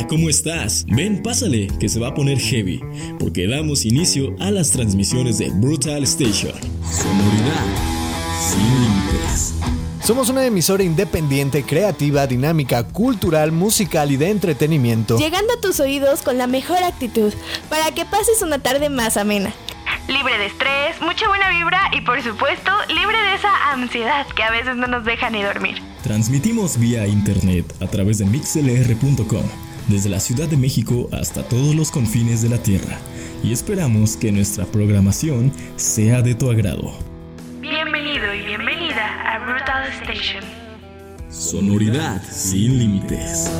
Hola, ¿cómo estás? Ven, pásale, que se va a poner heavy, porque damos inicio a las transmisiones de Brutal Station. Sonoridad sin límites. Somos una emisora independiente, creativa, dinámica, cultural, musical y de entretenimiento. Llegando a tus oídos con la mejor actitud, para que pases una tarde más amena. Libre de estrés, mucha buena vibra y por supuesto libre de esa ansiedad que a veces no nos deja ni dormir. Transmitimos vía internet a través de mixlr.com, desde la Ciudad de México hasta todos los confines de la Tierra, y esperamos que nuestra programación sea de tu agrado. Bienvenido y bienvenida a Brutal Station. Sonoridad sin límites.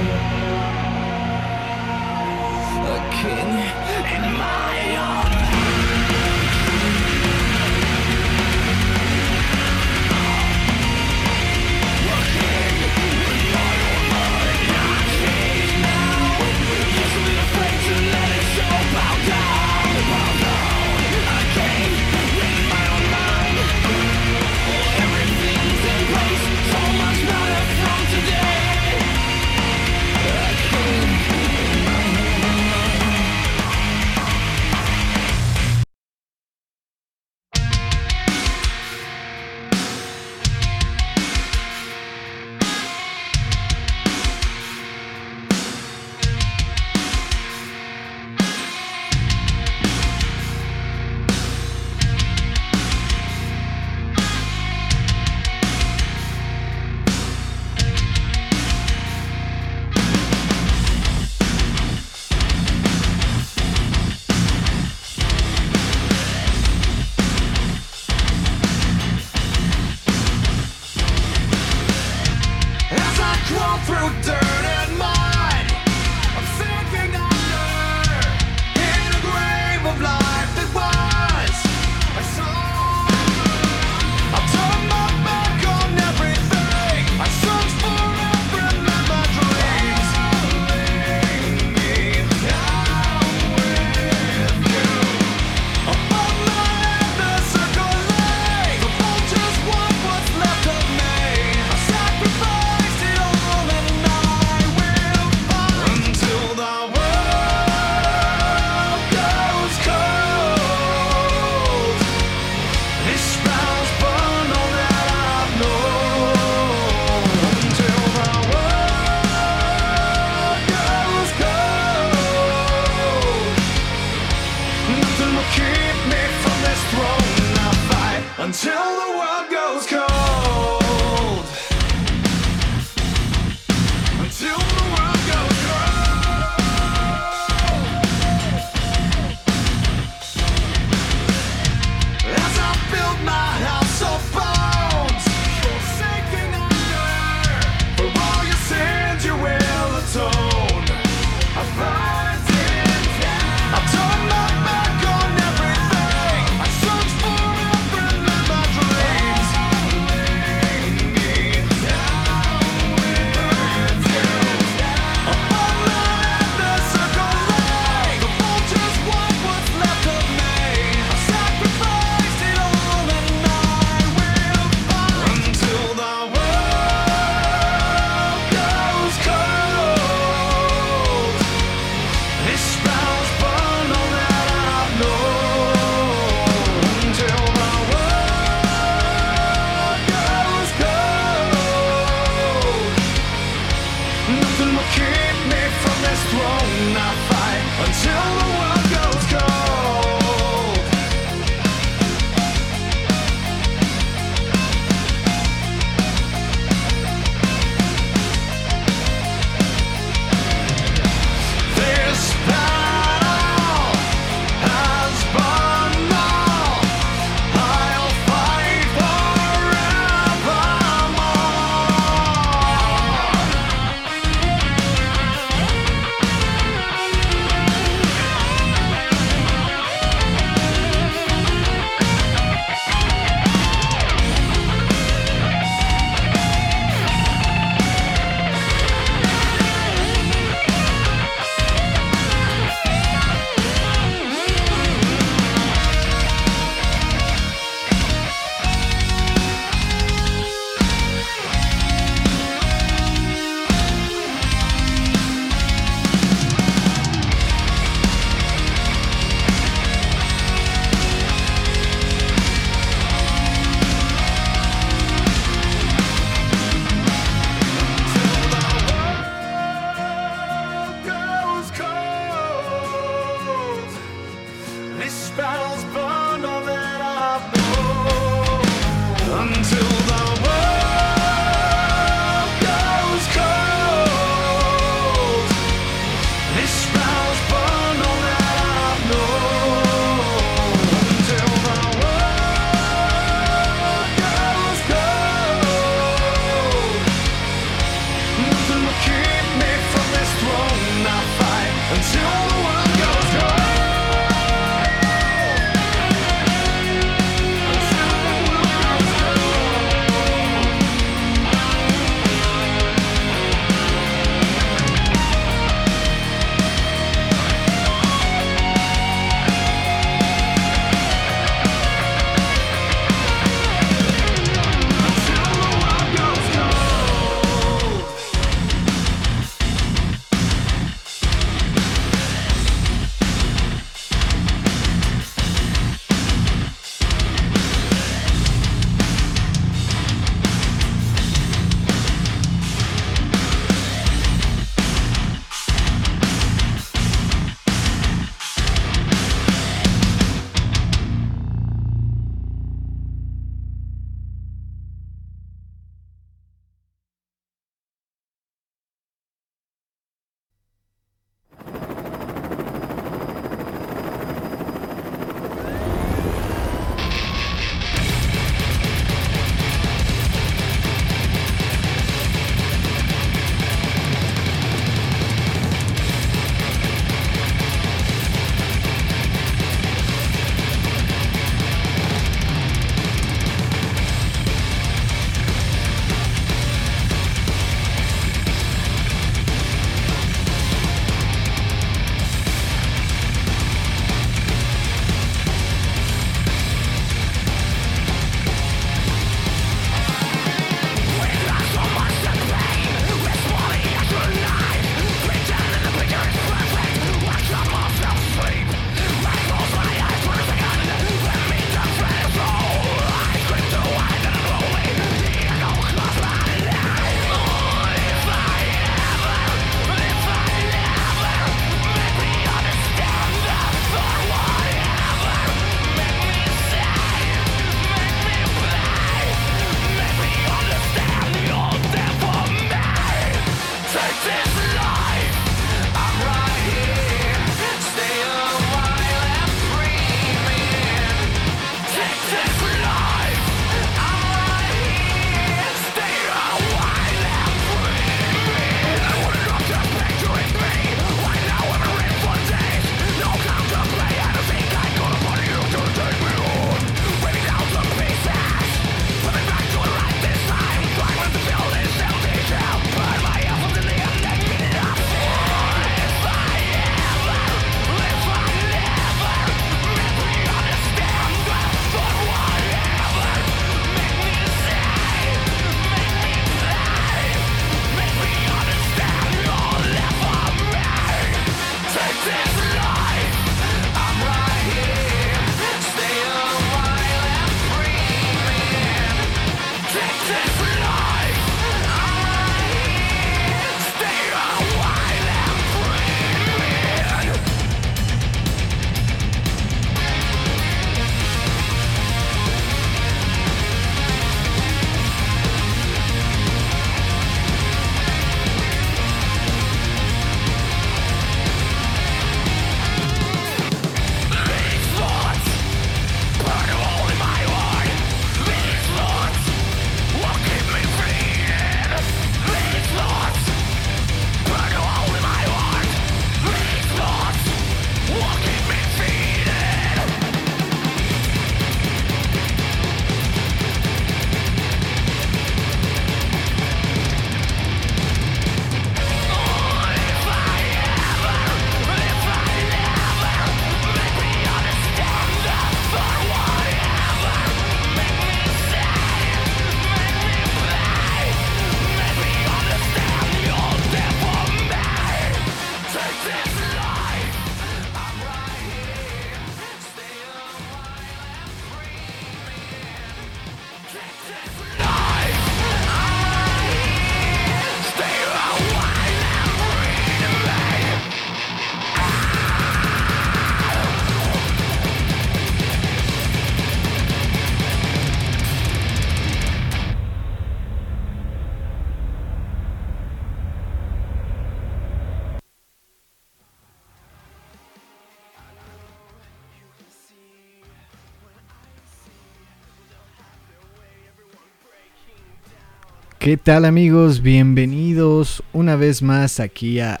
¿Qué tal amigos? Bienvenidos una vez más aquí a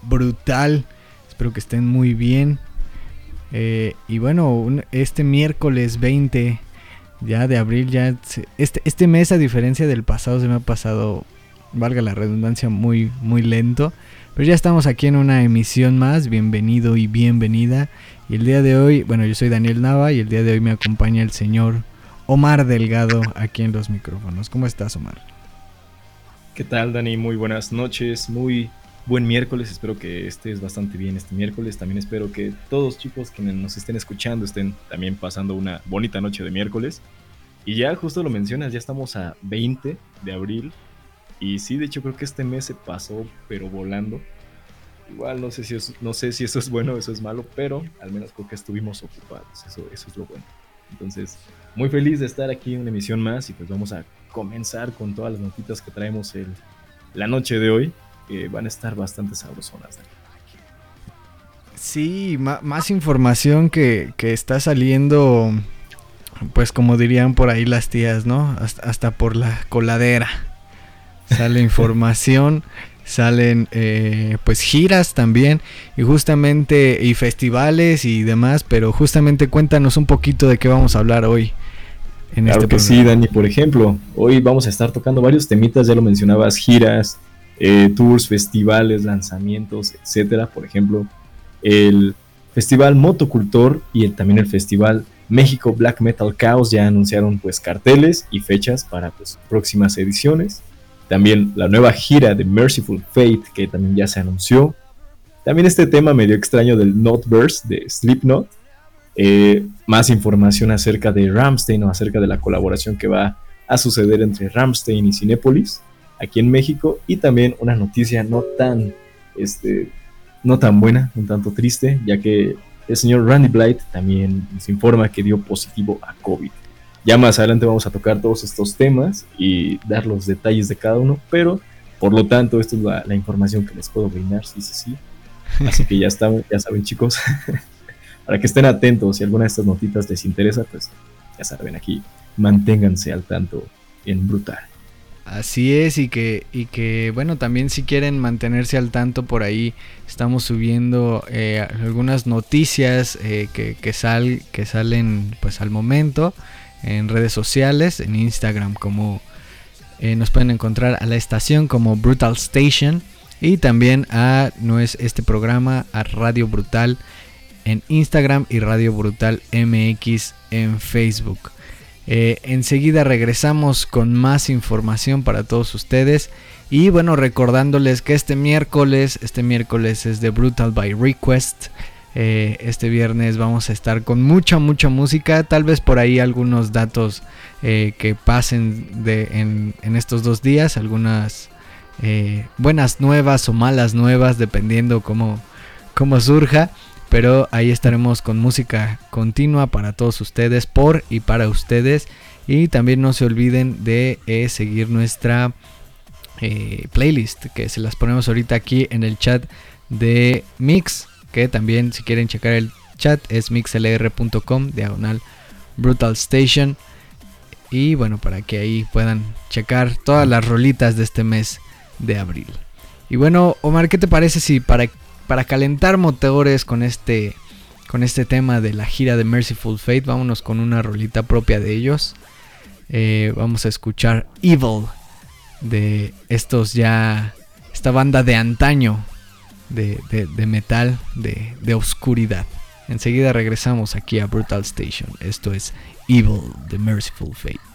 Brutal. Espero que estén muy bien. Eh, y bueno, este miércoles 20 ya de abril, ya este, este mes a diferencia del pasado se me ha pasado, valga la redundancia, muy, muy lento. Pero ya estamos aquí en una emisión más. Bienvenido y bienvenida. Y el día de hoy, bueno, yo soy Daniel Nava y el día de hoy me acompaña el señor Omar Delgado aquí en los micrófonos. ¿Cómo estás, Omar? ¿Qué tal, Dani? Muy buenas noches, muy buen miércoles. Espero que estés bastante bien este miércoles. También espero que todos chicos que nos estén escuchando estén también pasando una bonita noche de miércoles. Y ya justo lo mencionas, ya estamos a 20 de abril. Y sí, de hecho creo que este mes se pasó, pero volando. Igual no sé si, no sé si eso es bueno o eso es malo, pero al menos creo que estuvimos ocupados. Eso, eso es lo bueno. Entonces, muy feliz de estar aquí en una emisión más y pues vamos a comenzar con todas las notitas que traemos el, la noche de hoy, que van a estar bastante sabrosonas. Sí, más información que, que, está saliendo, pues como dirían por ahí las tías, ¿no? Hasta, por la coladera. Sale información, salen eh, pues giras también y justamente y festivales y demás, pero justamente cuéntanos un poquito de qué vamos a hablar hoy claro este que sí, Dani. Por ejemplo, hoy vamos a estar tocando varios temitas, ya lo mencionabas, giras, eh, tours, festivales, lanzamientos, etcétera. Por ejemplo, el Festival Motocultor y también el Festival México Black Metal Chaos ya anunciaron pues carteles y fechas para pues, próximas ediciones. También la nueva gira de Merciful Fate que también ya se anunció. También este tema medio extraño del Notverse de Slipknot eh, más información acerca de Ramstein o acerca de la colaboración que va a suceder entre Ramstein y Cinépolis aquí en México y también una noticia no tan este no tan buena, un tanto triste, ya que el señor Randy Blight también nos informa que dio positivo a COVID. Ya más adelante vamos a tocar todos estos temas y dar los detalles de cada uno, pero por lo tanto, esta es la, la información que les puedo brindar, sí, sí, sí. Así que ya están, ya saben chicos, para que estén atentos. Si alguna de estas notitas les interesa, pues ya saben, aquí manténganse al tanto en Brutal. Así es, y que, y que bueno, también si quieren mantenerse al tanto por ahí, estamos subiendo eh, algunas noticias eh, que, que, sal, que salen pues al momento en redes sociales, en Instagram como eh, nos pueden encontrar a la estación como Brutal Station y también a no es este programa a Radio Brutal en Instagram y Radio Brutal MX en Facebook. Eh, enseguida regresamos con más información para todos ustedes. Y bueno, recordándoles que este miércoles, este miércoles es de Brutal by Request. Eh, este viernes vamos a estar con mucha, mucha música. Tal vez por ahí algunos datos eh, que pasen de, en, estos dos días. Algunas buenas nuevas o malas nuevas, dependiendo cómo, cómo surja. Pero ahí estaremos con música continua para todos ustedes, por y para ustedes. Y también no se olviden de eh, seguir nuestra eh, playlist, que se las ponemos ahorita aquí en el chat de Mix. También si quieren checar el chat es mixlr.com, diagonal Brutal Station. Y bueno, para que ahí puedan checar todas las rolitas de este mes de abril. Y bueno, Omar, ¿qué te parece si para para calentar motores con este, con este tema de la gira de Merciful Fate, vámonos con una rolita propia de ellos. Eh, vamos a escuchar Evil de estos ya, esta banda de antaño de, metal, de, de oscuridad. Enseguida regresamos aquí a Brutal Station. Esto es Evil de Merciful Fate.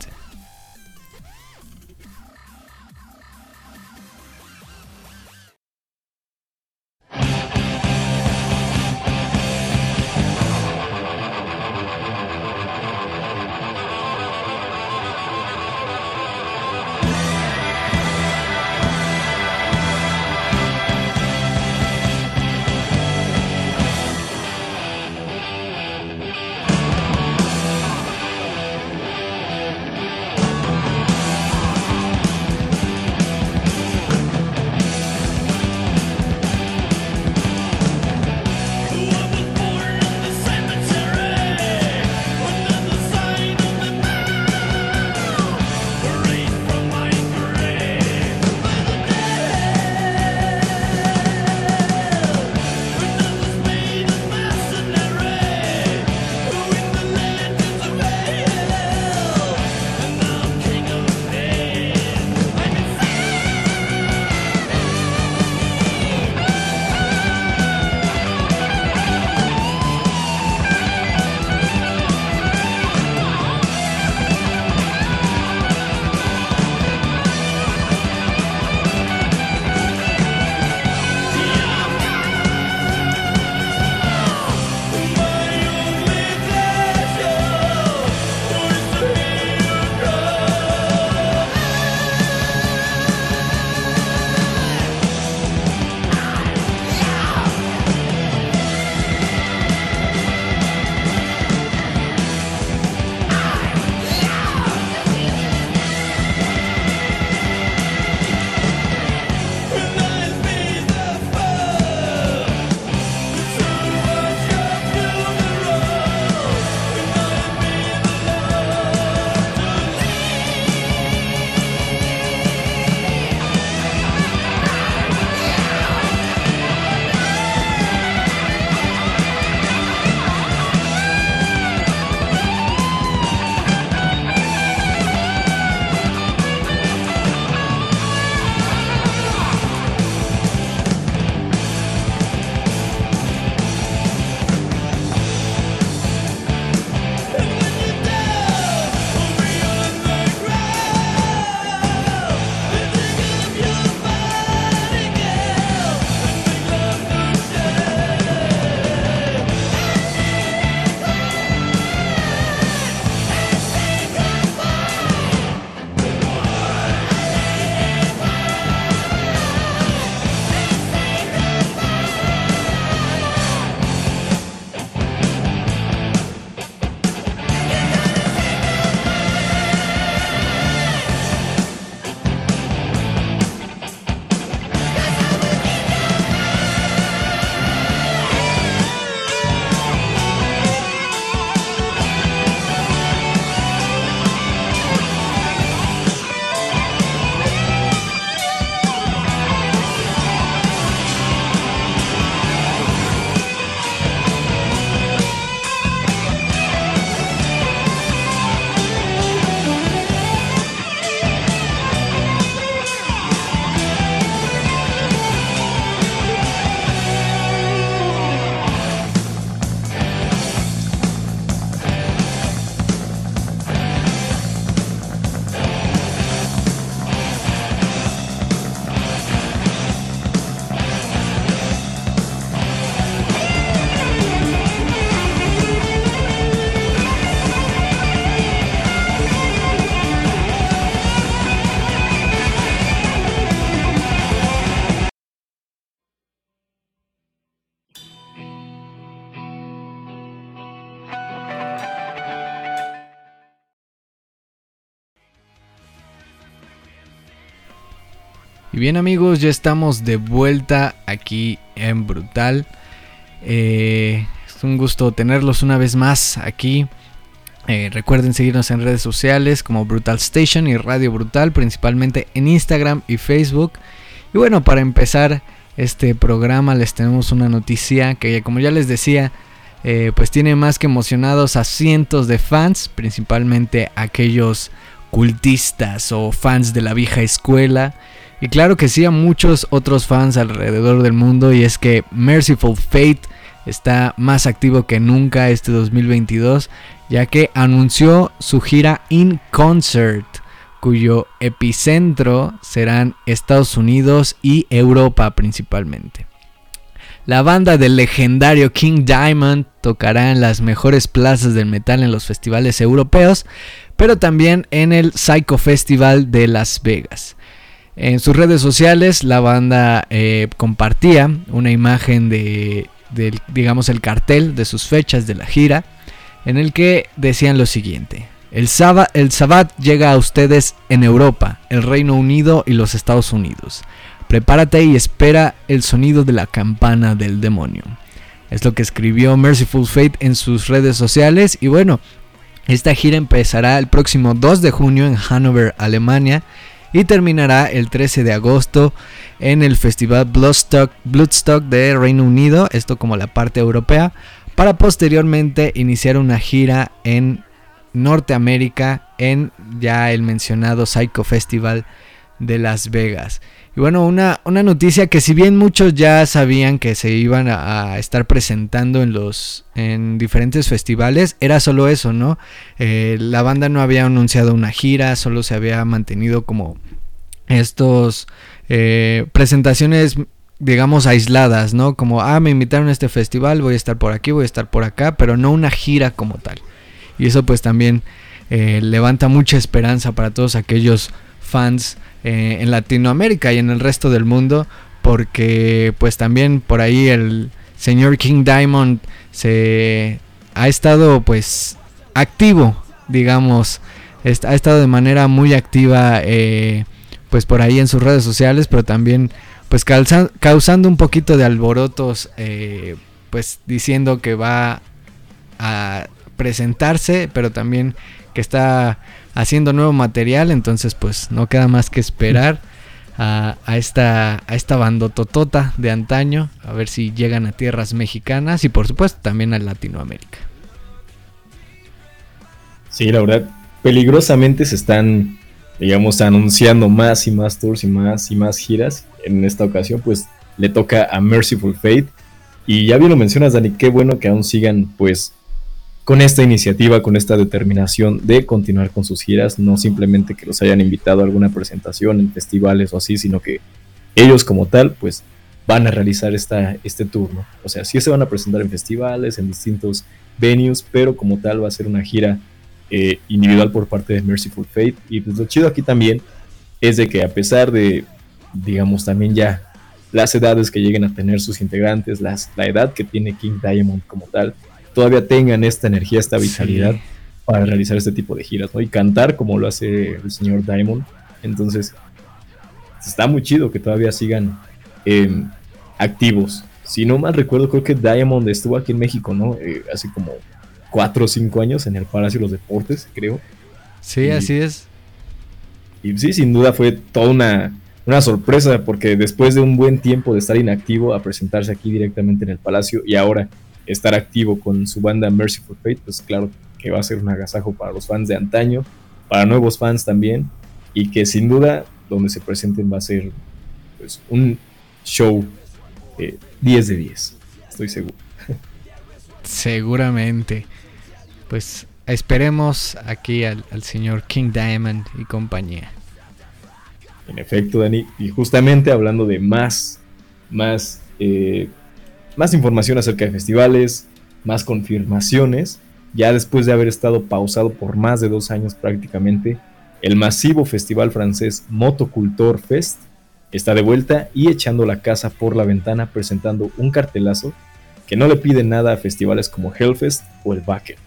Bien amigos, ya estamos de vuelta aquí en Brutal. Eh, es un gusto tenerlos una vez más aquí. Eh, recuerden seguirnos en redes sociales como Brutal Station y Radio Brutal, principalmente en Instagram y Facebook. Y bueno, para empezar este programa les tenemos una noticia que como ya les decía, eh, pues tiene más que emocionados a cientos de fans, principalmente aquellos cultistas o fans de la vieja escuela. Y claro que sí a muchos otros fans alrededor del mundo y es que Merciful Fate está más activo que nunca este 2022 ya que anunció su gira In Concert cuyo epicentro serán Estados Unidos y Europa principalmente. La banda del legendario King Diamond tocará en las mejores plazas del metal en los festivales europeos, pero también en el Psycho Festival de Las Vegas. En sus redes sociales la banda eh, compartía una imagen de, digamos, el cartel de sus fechas de la gira, en el que decían lo siguiente. El, el Sabbat llega a ustedes en Europa, el Reino Unido y los Estados Unidos. Prepárate y espera el sonido de la campana del demonio. Es lo que escribió Merciful Fate en sus redes sociales y bueno, esta gira empezará el próximo 2 de junio en Hannover, Alemania y terminará el 13 de agosto en el Festival Bloodstock, de Reino Unido, esto como la parte europea, para posteriormente iniciar una gira en Norteamérica en ya el mencionado Psycho Festival de Las Vegas. Y bueno, una, una, noticia que si bien muchos ya sabían que se iban a, estar presentando en los en diferentes festivales, era solo eso, ¿no? Eh, la banda no había anunciado una gira, solo se había mantenido como estos eh, presentaciones digamos aisladas, ¿no? Como, ah, me invitaron a este festival, voy a estar por aquí, voy a estar por acá, pero no una gira como tal. Y eso pues también eh, levanta mucha esperanza para todos aquellos fans eh, en Latinoamérica y en el resto del mundo, porque pues también por ahí el señor King Diamond se ha estado pues activo, digamos, ha estado de manera muy activa eh, pues por ahí en sus redes sociales, pero también pues causando un poquito de alborotos, eh, pues diciendo que va a presentarse, pero también que está haciendo nuevo material, entonces pues no queda más que esperar a, esta a esta bandototota de antaño, a ver si llegan a tierras mexicanas y por supuesto también a Latinoamérica. Sí, la verdad, peligrosamente se están, digamos, anunciando más y más tours y más y más giras. En esta ocasión, pues le toca a Merciful Fate. Y ya bien lo mencionas, Dani, qué bueno que aún sigan, pues, con esta iniciativa, con esta determinación de continuar con sus giras, no simplemente que los hayan invitado a alguna presentación en festivales o así, sino que ellos como tal, pues van a realizar esta, este turno. O sea, sí se van a presentar en festivales, en distintos venues, pero como tal va a ser una gira eh, individual por parte de Merciful Fate. Y pues lo chido aquí también es de que a pesar de, digamos, también ya las edades que lleguen a tener sus integrantes, las, la edad que tiene King Diamond como tal, todavía tengan esta energía, esta vitalidad para realizar este tipo de giras, ¿no? Y cantar como lo hace el señor Diamond. Entonces, está muy chido que todavía sigan em, activos. Si no mal recuerdo, creo que Diamond estuvo aquí en México, ¿no? Eh, hace como 4 o 5 años en el Palacio de los Deportes, creo. Sí, así es. Y sí, sin duda fue toda una, una sorpresa, porque después de un buen tiempo de estar inactivo, a presentarse aquí directamente en el Palacio y ahora estar activo con su banda Merciful Fate, pues claro que va a ser un agasajo para los fans de antaño, para nuevos fans también, y que sin duda donde se presenten va a ser pues, un show 10 de 10, estoy seguro. Seguramente. Pues esperemos aquí al, señor King Diamond y compañía. En efecto, Dani, y justamente hablando de más, más eh, más información acerca de festivales, más confirmaciones. Ya después de haber estado pausado por más de dos años prácticamente, el masivo festival francés Motocultor Fest está de vuelta y echando la casa por la ventana presentando un cartelazo que no le pide nada a festivales como Hellfest o el Wacken.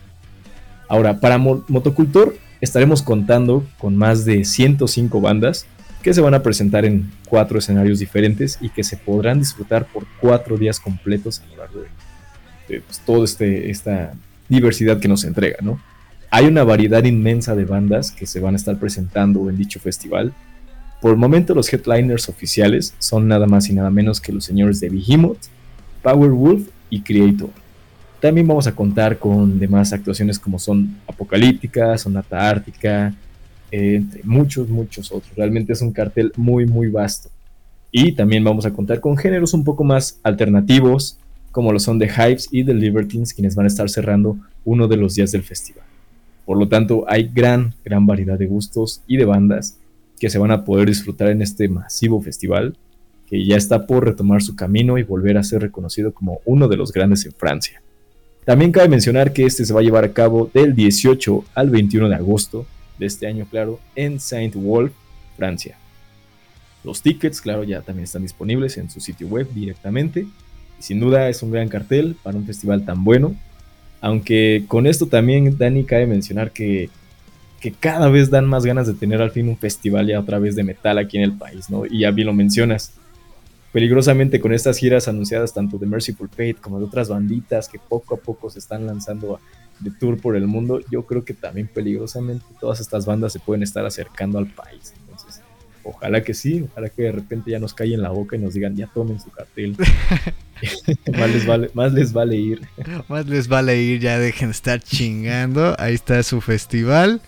Ahora, para Motocultor estaremos contando con más de 105 bandas que se van a presentar en cuatro escenarios diferentes y que se podrán disfrutar por cuatro días completos a lo largo de, pues, toda este, esta diversidad que nos entrega, ¿no? Hay una variedad inmensa de bandas que se van a estar presentando en dicho festival. Por el momento los headliners oficiales son nada más y nada menos que los señores de Behemoth, Powerwolf y Creator. También vamos a contar con demás actuaciones como son Apocalíptica, Sonata Ártica, entre muchos, muchos otros. Realmente es un cartel muy, muy vasto. Y también vamos a contar con géneros un poco más alternativos, como lo son The Hypes y The Libertines, quienes van a estar cerrando uno de los días del festival. Por lo tanto, hay gran, gran variedad de gustos y de bandas que se van a poder disfrutar en este masivo festival, que ya está por retomar su camino y volver a ser reconocido como uno de los grandes en Francia. También cabe mencionar que este se va a llevar a cabo del 18 al 21 de agosto de este año, claro, en Saint-Wolf, Francia. Los tickets, claro, ya también están disponibles en su sitio web directamente. Y sin duda es un gran cartel para un festival tan bueno. Aunque con esto también, Dani, cabe mencionar que, que cada vez dan más ganas de tener al fin un festival ya otra vez de metal aquí en el país, ¿no? Y ya bien lo mencionas peligrosamente con estas giras anunciadas tanto de Merciful Fate como de otras banditas que poco a poco se están lanzando de tour por el mundo, yo creo que también peligrosamente todas estas bandas se pueden estar acercando al país. Entonces, ojalá que sí, ojalá que de repente ya nos en la boca y nos digan, ya tomen su cartel. más, les vale, más les vale ir. más les vale ir, ya dejen de estar chingando. Ahí está su festival.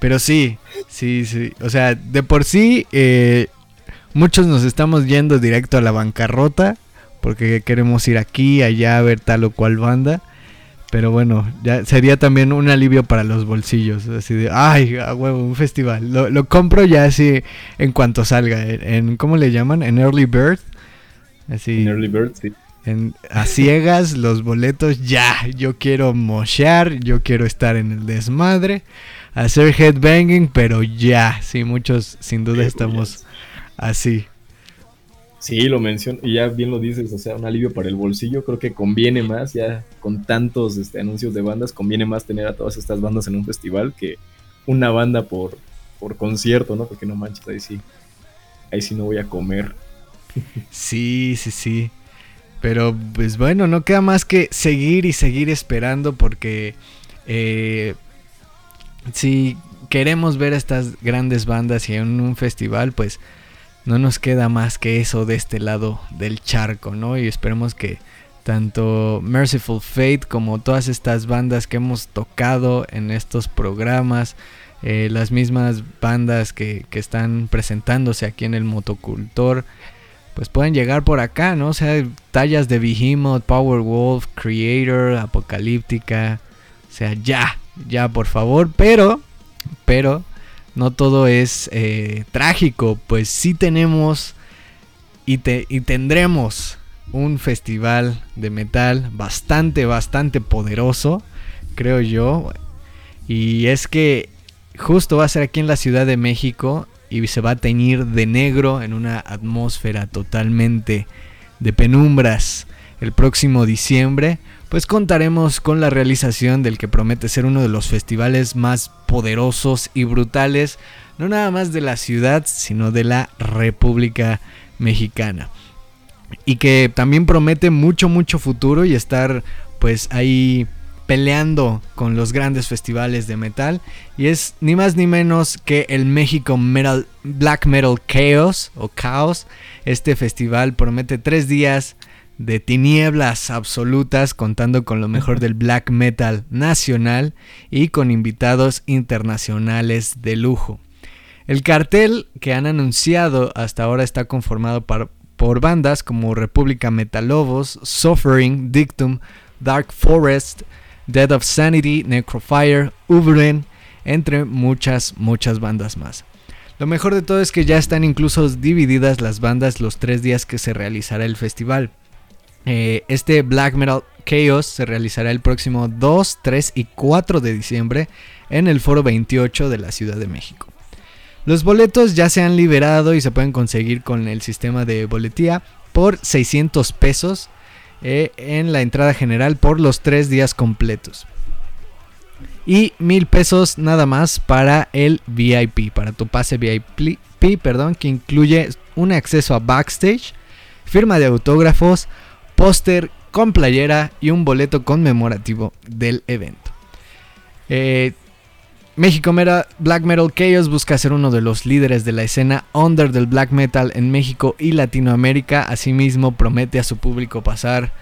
Pero sí, sí, sí. O sea, de por sí, eh, Muchos nos estamos yendo directo a la bancarrota porque queremos ir aquí, allá a ver tal o cual banda. Pero bueno, ya sería también un alivio para los bolsillos. Así de, ay, a huevo, un festival. Lo, compro ya así en cuanto salga. En, ¿Cómo le llaman? En Early Bird. Así. En Early Bird, sí. En, a ciegas, los boletos, ya. Yo quiero mochear, yo quiero estar en el desmadre. Hacer headbanging, pero ya. Sí, muchos sin duda estamos Así. Sí, lo menciono, y ya bien lo dices, o sea, un alivio para el bolsillo, creo que conviene más, ya con tantos este, anuncios de bandas, conviene más tener a todas estas bandas en un festival que una banda por, por concierto, ¿no? Porque no manches, ahí sí, ahí sí no voy a comer. Sí, sí, sí. Pero pues bueno, no queda más que seguir y seguir esperando porque eh, si queremos ver estas grandes bandas y en un festival, pues no nos queda más que eso de este lado del charco, ¿no? Y esperemos que tanto Merciful Fate como todas estas bandas que hemos tocado en estos programas, eh, las mismas bandas que, están presentándose aquí en el motocultor, pues pueden llegar por acá, ¿no? O sea, tallas de Behemoth, Powerwolf, Creator, Apocalíptica, o sea, ya, ya por favor, pero, pero no todo es eh, trágico, pues sí tenemos y, y tendremos un festival de metal bastante, bastante poderoso, creo yo. Y es que justo va a ser aquí en la Ciudad de México y se va a teñir de negro en una atmósfera totalmente de penumbras el próximo diciembre pues contaremos con la realización del que promete ser uno de los festivales más poderosos y brutales, no nada más de la ciudad, sino de la República Mexicana. Y que también promete mucho, mucho futuro y estar pues ahí peleando con los grandes festivales de metal. Y es ni más ni menos que el México Metal, Black Metal Chaos o Chaos. Este festival promete tres días de tinieblas absolutas contando con lo mejor del black metal nacional y con invitados internacionales de lujo. El cartel que han anunciado hasta ahora está conformado por, bandas como República Metalobos, Suffering, Dictum, Dark Forest, Dead of Sanity, Necrofire, Ubren, entre muchas, muchas bandas más. Lo mejor de todo es que ya están incluso divididas las bandas los tres días que se realizará el festival. Eh, este Black Metal Chaos se realizará el próximo 2, 3 y 4 de diciembre en el Foro 28 de la Ciudad de México. Los boletos ya se han liberado y se pueden conseguir con el sistema de boletía por 600 pesos eh, en la entrada general por los 3 días completos. y mil pesos nada más para el VIP, para tu pase VIP, perdón, que incluye un acceso a backstage, firma de autógrafos, póster con playera y un boleto conmemorativo del evento. Eh, México Black Metal Chaos busca ser uno de los líderes de la escena under del black metal en México y Latinoamérica. Asimismo, promete a su público pasar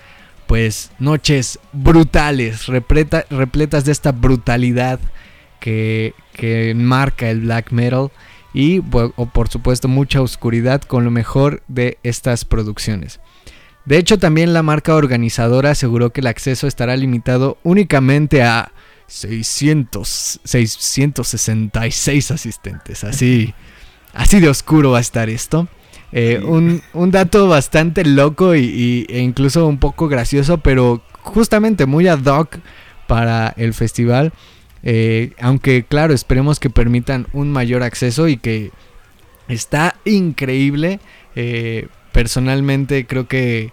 pues noches brutales, repletas de esta brutalidad que, que marca el black metal y por supuesto mucha oscuridad con lo mejor de estas producciones. De hecho, también la marca organizadora aseguró que el acceso estará limitado únicamente a 600, 666 asistentes. Así, así de oscuro va a estar esto. Eh, un, dato bastante loco y, e incluso un poco gracioso, pero justamente muy ad hoc para el festival. Eh, aunque claro, esperemos que permitan un mayor acceso y que está increíble. Eh, personalmente creo que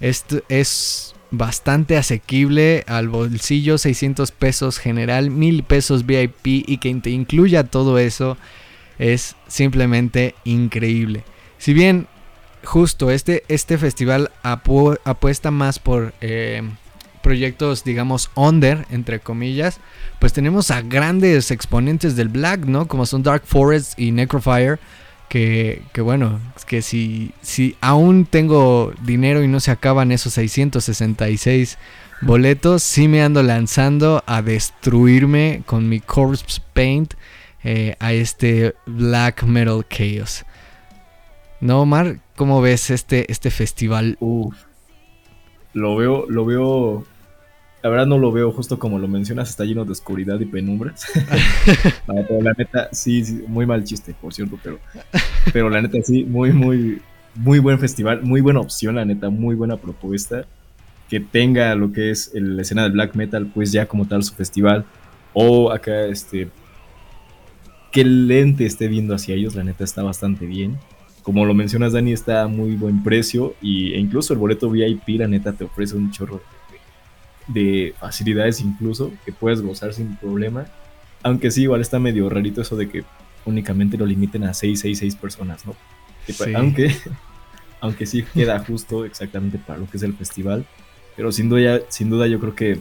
esto es bastante asequible al bolsillo, 600 pesos general, 1000 pesos VIP y que te incluya todo eso es simplemente increíble. Si bien justo este, este festival apuesta más por eh, proyectos, digamos, under, entre comillas, pues tenemos a grandes exponentes del black, ¿no? Como son Dark Forest y Necrofire. Que, que bueno, que si, si aún tengo dinero y no se acaban esos 666 boletos, sí me ando lanzando a destruirme con mi Corpse Paint eh, a este Black Metal Chaos. ¿No, Omar? ¿Cómo ves este, este festival? Lo veo, lo veo. La verdad no lo veo justo como lo mencionas, está lleno de oscuridad y penumbras. pero la neta, sí, sí, muy mal chiste, por cierto, pero, pero la neta sí, muy, muy, muy buen festival, muy buena opción, la neta, muy buena propuesta. Que tenga lo que es la escena del black metal, pues ya como tal su festival. O acá, este, que el lente esté viendo hacia ellos, la neta está bastante bien como lo mencionas, Dani, está a muy buen precio y, e incluso el boleto VIP, la neta, te ofrece un chorro de, facilidades incluso que puedes gozar sin problema. Aunque sí, igual está medio rarito eso de que únicamente lo limiten a 6, 6, 6 personas, ¿no? Aunque, aunque sí queda justo exactamente para lo que es el festival. Pero sin duda, sin duda yo creo que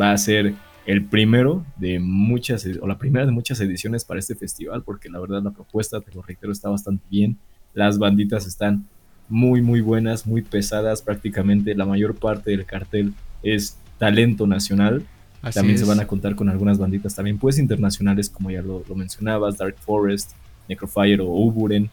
va a ser el primero de muchas, o la primera de muchas ediciones para este festival, porque la verdad la propuesta, te lo reitero, está bastante bien. Las banditas están muy, muy buenas, muy pesadas. Prácticamente la mayor parte del cartel es talento nacional. también se van a contar con algunas banditas también, pues internacionales, como ya lo, mencionabas, Dark Forest, Necrofire o Uburen.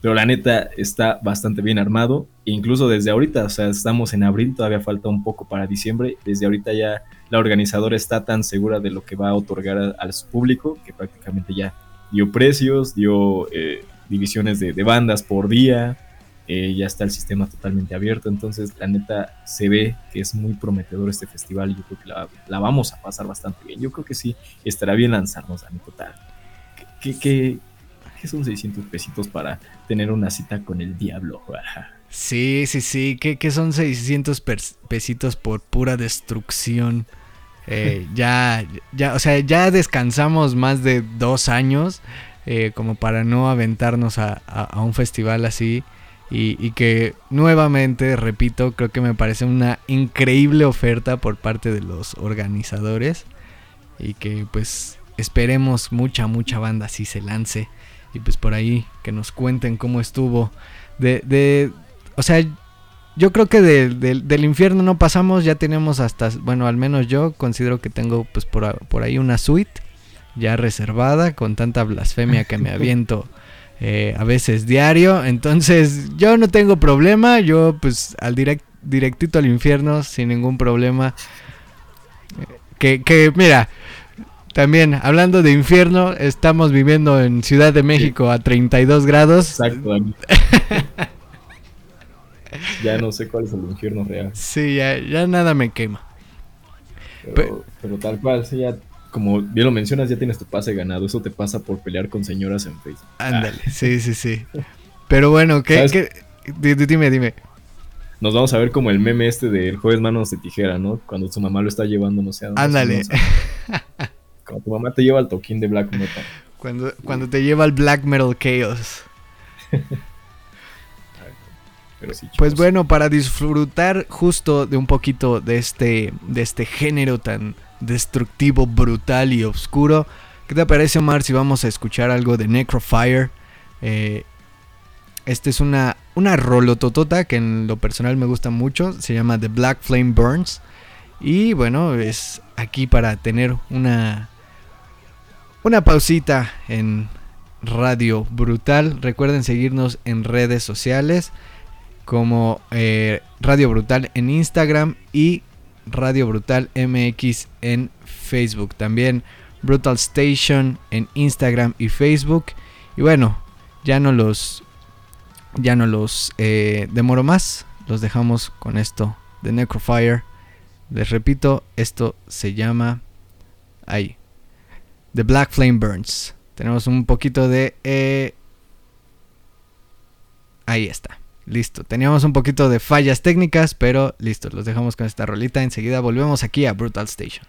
Pero la neta está bastante bien armado. E incluso desde ahorita, o sea, estamos en abril, todavía falta un poco para diciembre. Desde ahorita ya la organizadora está tan segura de lo que va a otorgar a, su público que prácticamente ya dio precios, dio eh, divisiones de, bandas por día, eh, ya está el sistema totalmente abierto, entonces la neta se ve que es muy prometedor este festival y yo creo que la, vamos a pasar bastante bien. Yo creo que sí, estará bien lanzarnos a mi total. ¿Qué, qué, son 600 pesitos para tener una cita con el diablo? sí, sí, sí, ¿Qué, son 600 pesitos por pura destrucción? Eh, ya, ya, o sea, ya descansamos más de dos años. Eh, como para no aventarnos a, un festival así. Y, que nuevamente, repito, creo que me parece una increíble oferta por parte de los organizadores. Y que pues esperemos mucha, mucha banda así se lance. Y pues por ahí que nos cuenten cómo estuvo. De, de o sea, yo creo que del infierno no pasamos, ya tenemos hasta, bueno, al menos yo considero que tengo pues por, por ahí una suite ya reservada con tanta blasfemia que me aviento eh, a veces diario. Entonces yo no tengo problema, yo pues al direct, directito al infierno sin ningún problema. Que, que mira, también hablando de infierno, estamos viviendo en Ciudad de México a 32 grados. Exacto. ya no sé cuál es el infierno real. Sí, ya, ya nada me quema. Pero, pero, tal cual, sí, ya como bien lo mencionas, ya tienes tu pase ganado. Eso te pasa por pelear con señoras en Facebook. Ándale, sí, sí, sí. Pero bueno, ¿qué, qué? Dime, dime. nos vamos a ver como el meme este del jueves manos de tijera, ¿no? Cuando tu mamá lo está llevando, no sé. a dónde, Ándale. Cuando tu mamá te lleva al toquín de Black Metal. Cuando, cuando te lleva al Black Metal Chaos. Pero sí, chicos. Pues bueno, para disfrutar justo de un poquito de este, de este género tan destructivo, brutal y oscuro, ¿qué te parece Omar si vamos a escuchar algo de Necrofire? Eh, este es una, una rolototota que en lo personal me gusta mucho, se llama The Black Flame Burns. Y bueno, es aquí para tener una, una pausita en Radio Brutal. Recuerden seguirnos en redes sociales como eh, Radio Brutal en Instagram y Radio Brutal MX en Facebook. También Brutal Station en Instagram y Facebook. Y bueno, ya no los ya no los eh, demoro más. Los dejamos con esto de Necrofire. Les repito, esto se llama ahí. The Black Flame Burns. Tenemos un poquito de eh, ahí está. Listo, teníamos un poquito de fallas técnicas, pero listo, los dejamos con esta rolita. Enseguida volvemos aquí a Brutal Station.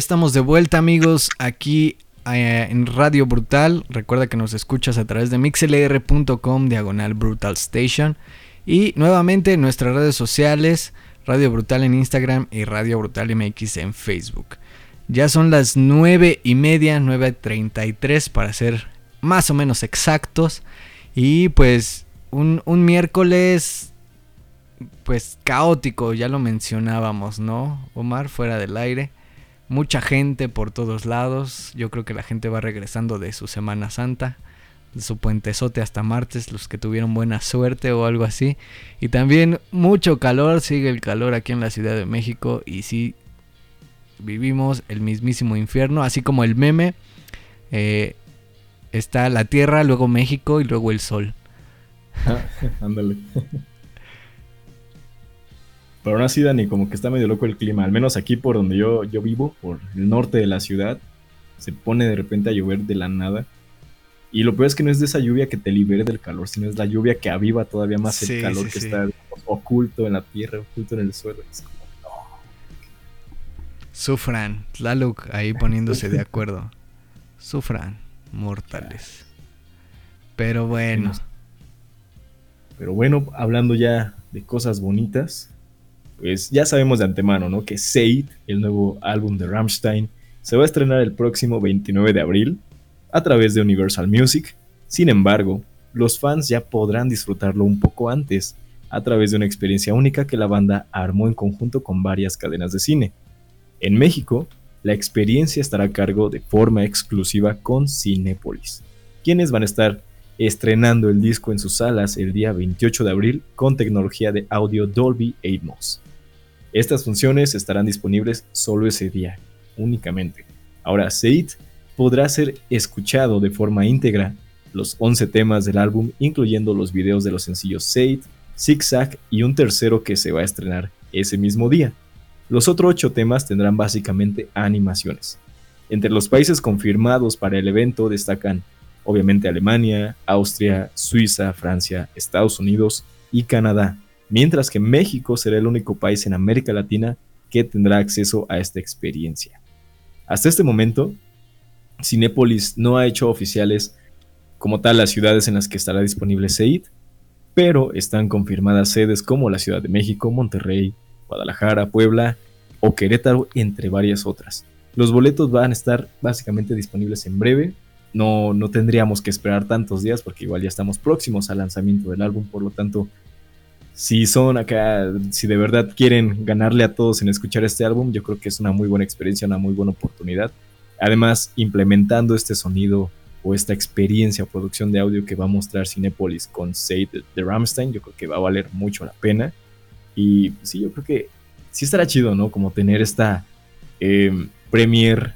Estamos de vuelta amigos aquí eh, en Radio Brutal. Recuerda que nos escuchas a través de mixlr.com diagonal Brutal Station. Y nuevamente en nuestras redes sociales, Radio Brutal en Instagram y Radio Brutal MX en Facebook. Ya son las 9 y media, 9.33 para ser más o menos exactos. Y pues un, un miércoles pues caótico, ya lo mencionábamos, ¿no? Omar, fuera del aire mucha gente por todos lados. Yo creo que la gente va regresando de su Semana Santa, de su puentezote hasta martes, los que tuvieron buena suerte o algo así. Y también mucho calor, sigue el calor aquí en la Ciudad de México y sí vivimos el mismísimo infierno, así como el meme. Eh, está la Tierra, luego México y luego el Sol. Ándale. Pero aún así, Dani, como que está medio loco el clima. Al menos aquí por donde yo, yo vivo, por el norte de la ciudad, se pone de repente a llover de la nada. Y lo peor es que no es de esa lluvia que te libere del calor, sino es la lluvia que aviva todavía más el calor que está oculto en la tierra, oculto en el suelo. Es como, no. Sufran, Tlaloc ahí poniéndose de acuerdo. Sufran, mortales. Pero bueno. Pero bueno, hablando ya de cosas bonitas, pues ya sabemos de antemano, ¿no? Que Seid, el nuevo álbum de Rammstein, se va a estrenar el próximo 29 de abril a través de Universal Music. Sin embargo, los fans ya podrán disfrutarlo un poco antes, a través de una experiencia única que la banda armó en conjunto con varias cadenas de cine. En México, la experiencia estará a cargo de forma exclusiva con Cinepolis, quienes van a estar estrenando el disco en sus salas el día 28 de abril con tecnología de audio Dolby Atmos. Estas funciones estarán disponibles solo ese día, únicamente. Ahora, Seid podrá ser escuchado de forma íntegra los 11 temas del álbum, incluyendo los videos de los sencillos Seid, Zigzag y un tercero que se va a estrenar ese mismo día. Los otros 8 temas tendrán básicamente animaciones. Entre los países confirmados para el evento destacan obviamente Alemania, Austria, Suiza, Francia, Estados Unidos y Canadá mientras que México será el único país en América Latina que tendrá acceso a esta experiencia. Hasta este momento, Cinépolis no ha hecho oficiales como tal las ciudades en las que estará disponible SEID, pero están confirmadas sedes como la Ciudad de México, Monterrey, Guadalajara, Puebla o Querétaro, entre varias otras. Los boletos van a estar básicamente disponibles en breve. No, no tendríamos que esperar tantos días porque igual ya estamos próximos al lanzamiento del álbum, por lo tanto si son acá, si de verdad quieren ganarle a todos en escuchar este álbum, yo creo que es una muy buena experiencia, una muy buena oportunidad. Además, implementando este sonido o esta experiencia o producción de audio que va a mostrar Cinepolis con Say de Ramstein, yo creo que va a valer mucho la pena. Y sí, yo creo que sí estará chido, ¿no? Como tener esta eh, premiere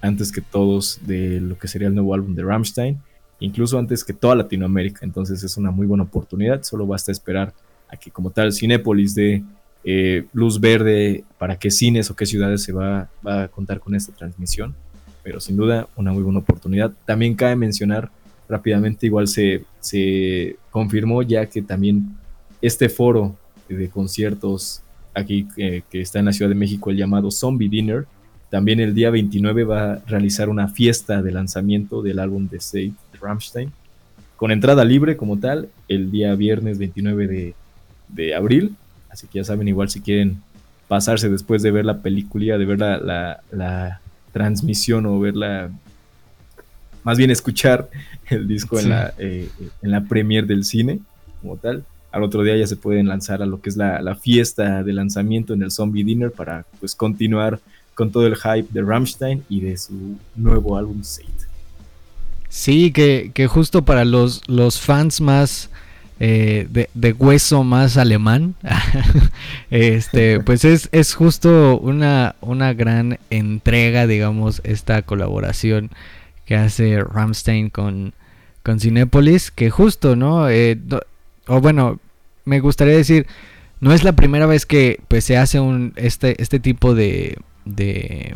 antes que todos de lo que sería el nuevo álbum de Ramstein, incluso antes que toda Latinoamérica. Entonces es una muy buena oportunidad, solo basta esperar a que como tal Cinépolis de eh, luz verde para qué cines o qué ciudades se va, a contar con esta transmisión. Pero sin duda una muy buena oportunidad. También cabe mencionar rápidamente, igual se, se confirmó ya que también este foro de conciertos aquí que está en la Ciudad de México, el llamado Zombie Dinner, también el día 29 va a realizar una fiesta de lanzamiento del álbum de Save Rammstein, con entrada libre como tal, el día viernes 29 de de abril. Así que ya saben, igual si quieren pasarse después de ver la película, de ver la, transmisión o verla, más bien escuchar el disco en, la, eh, en la premier del cine como tal. Al otro día ya se pueden lanzar a lo que es la, fiesta de lanzamiento en el Zombie Dinner para pues continuar con todo el hype de Rammstein y de su nuevo álbum Saint. Sí, que, que justo para los, los fans más eh, de, hueso más alemán, este, pues es, es justo una, una gran entrega, digamos, esta colaboración que hace Ramstein con, con Cinepolis, que justo, ¿no? Eh, o bueno, me gustaría decir, no es la primera vez que pues, se hace un, este, este tipo de, de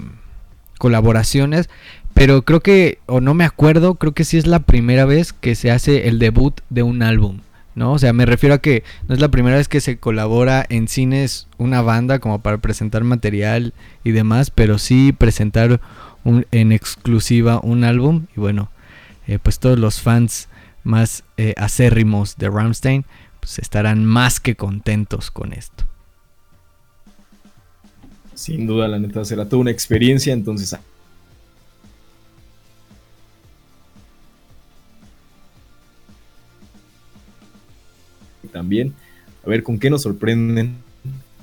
colaboraciones, pero creo que, o no me acuerdo, creo que sí es la primera vez que se hace el debut de un álbum ¿no? O sea, me refiero a que no es la primera vez que se colabora en cines una banda como para presentar material y demás, pero sí presentar en exclusiva un álbum y bueno, eh, pues todos los fans más eh, acérrimos de Ramstein pues estarán más que contentos con esto. Sin duda, la neta será toda una experiencia, entonces también. A ver con qué nos sorprenden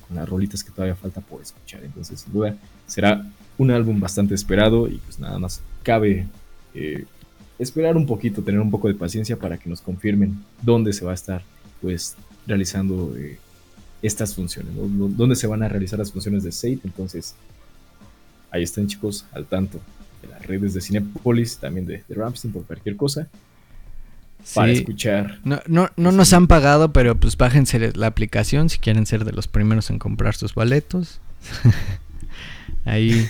con las rolitas que todavía falta por escuchar. Entonces, sin duda, será un álbum bastante esperado y pues nada más cabe eh, esperar un poquito, tener un poco de paciencia para que nos confirmen dónde se va a estar pues realizando eh, estas funciones, dónde se van a realizar las funciones de SATE. Entonces, ahí están chicos al tanto de las redes de Cinepolis, también de, de Ramstein por cualquier cosa para escuchar. No, no, no nos han pagado, pero pues bájense la aplicación si quieren ser de los primeros en comprar sus boletos. Ahí,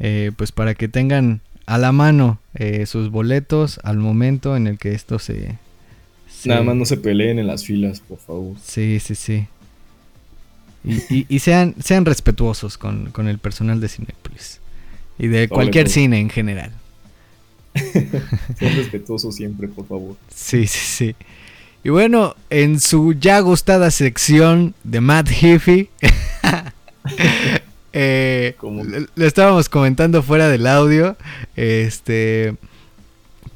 eh, pues para que tengan a la mano eh, sus boletos al momento en el que esto se, Nada más no se peleen en las filas, por favor. Sí, sí, sí. Y, sean, sean respetuosos con, el personal de Cinepolis. Y de cualquier cine en general. Sean respetuosos siempre, por favor. Sí, sí, sí. Y bueno, en su ya gustada sección de Matt Heafy, eh, le, estábamos comentando fuera del audio, este,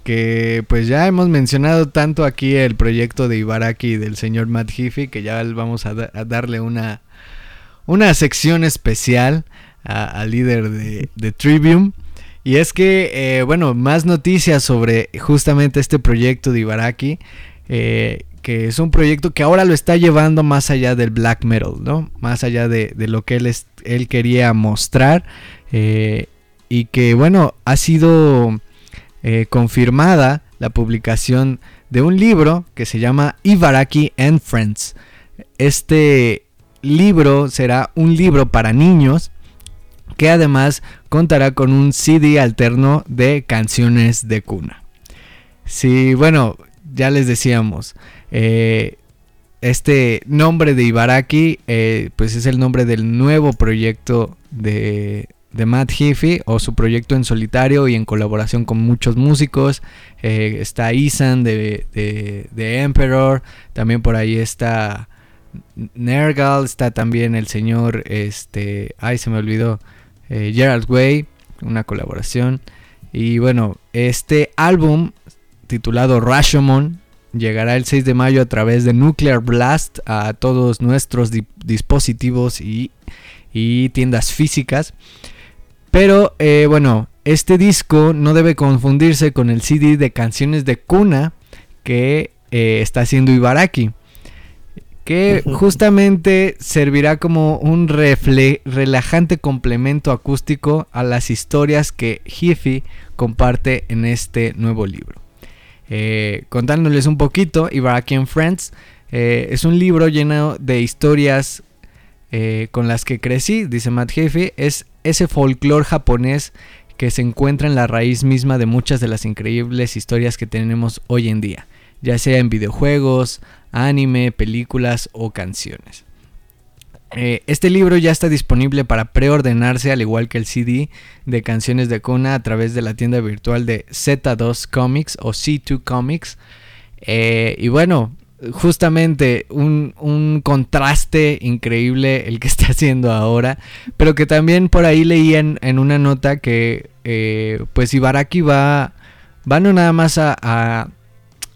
que pues ya hemos mencionado tanto aquí el proyecto de Ibaraki del señor Matt Heafy, que ya vamos a, darle una, una sección especial al líder de, de Trivium. Y es que, eh, bueno, más noticias sobre justamente este proyecto de Ibaraki, eh, que es un proyecto que ahora lo está llevando más allá del black metal, ¿no? Más allá de, lo que él, él quería mostrar. Eh, y que, bueno, ha sido confirmada la publicación de un libro que se llama Ibaraki and Friends. Este libro será un libro para niños que además contará con un CD alterno de canciones de cuna. Sí, bueno, ya les decíamos, eh, este nombre de Ibaraki, eh, pues es el nombre del nuevo proyecto de, Matt Heafy o su proyecto en solitario y en colaboración con muchos músicos. Eh, está Isan de, de, Emperor, también por ahí está Nergal, está también el señor, este, ay se me olvidó, eh, Gerald Way, una colaboración. Y bueno, este álbum titulado Rashomon llegará el 6 de mayo a través de Nuclear Blast a todos nuestros dispositivos y, tiendas físicas. Pero eh, bueno, este disco no debe confundirse con el CD de canciones de cuna que eh, está haciendo Ibaraki que justamente servirá como un relajante complemento acústico a las historias que Hiffy comparte en este nuevo libro. Eh, contándoles un poquito, Ibaraki and Friends eh, es un libro lleno de historias eh, con las que crecí, dice Matt Heafy, es ese folclore japonés que se encuentra en la raíz misma de muchas de las increíbles historias que tenemos hoy en día, ya sea en videojuegos, anime, películas o canciones. Eh, este libro ya está disponible para preordenarse al igual que el CD de canciones de Kuna a través de la tienda virtual de Z2 Comics o C2 Comics. Eh, y bueno, justamente un, contraste increíble el que está haciendo ahora, pero que también por ahí leí en, una nota que eh, pues Ibaraki va, va no nada más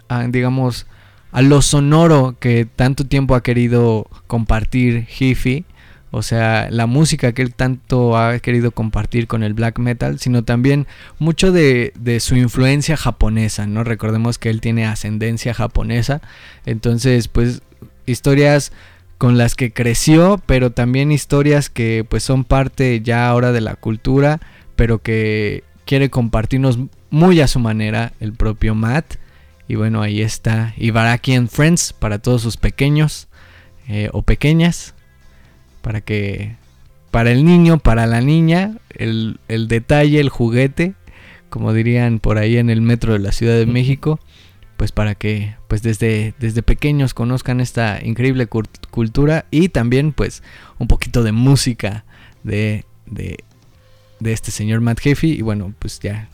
a digamos, a lo sonoro que tanto tiempo ha querido compartir Hiffy, o sea, la música que él tanto ha querido compartir con el black metal, sino también mucho de, su influencia japonesa, ¿no? Recordemos que él tiene ascendencia japonesa, entonces, pues, historias con las que creció, pero también historias que pues son parte ya ahora de la cultura, pero que quiere compartirnos muy a su manera el propio Matt. Y bueno, ahí está Ibaraki Friends para todos sus pequeños eh, o pequeñas. Para que, para el niño, para la niña, el, detalle, el juguete, como dirían por ahí en el metro de la Ciudad de México, pues para que pues desde, desde pequeños conozcan esta increíble cultura y también pues un poquito de música de, de, de este señor Matt Heafy y bueno pues ya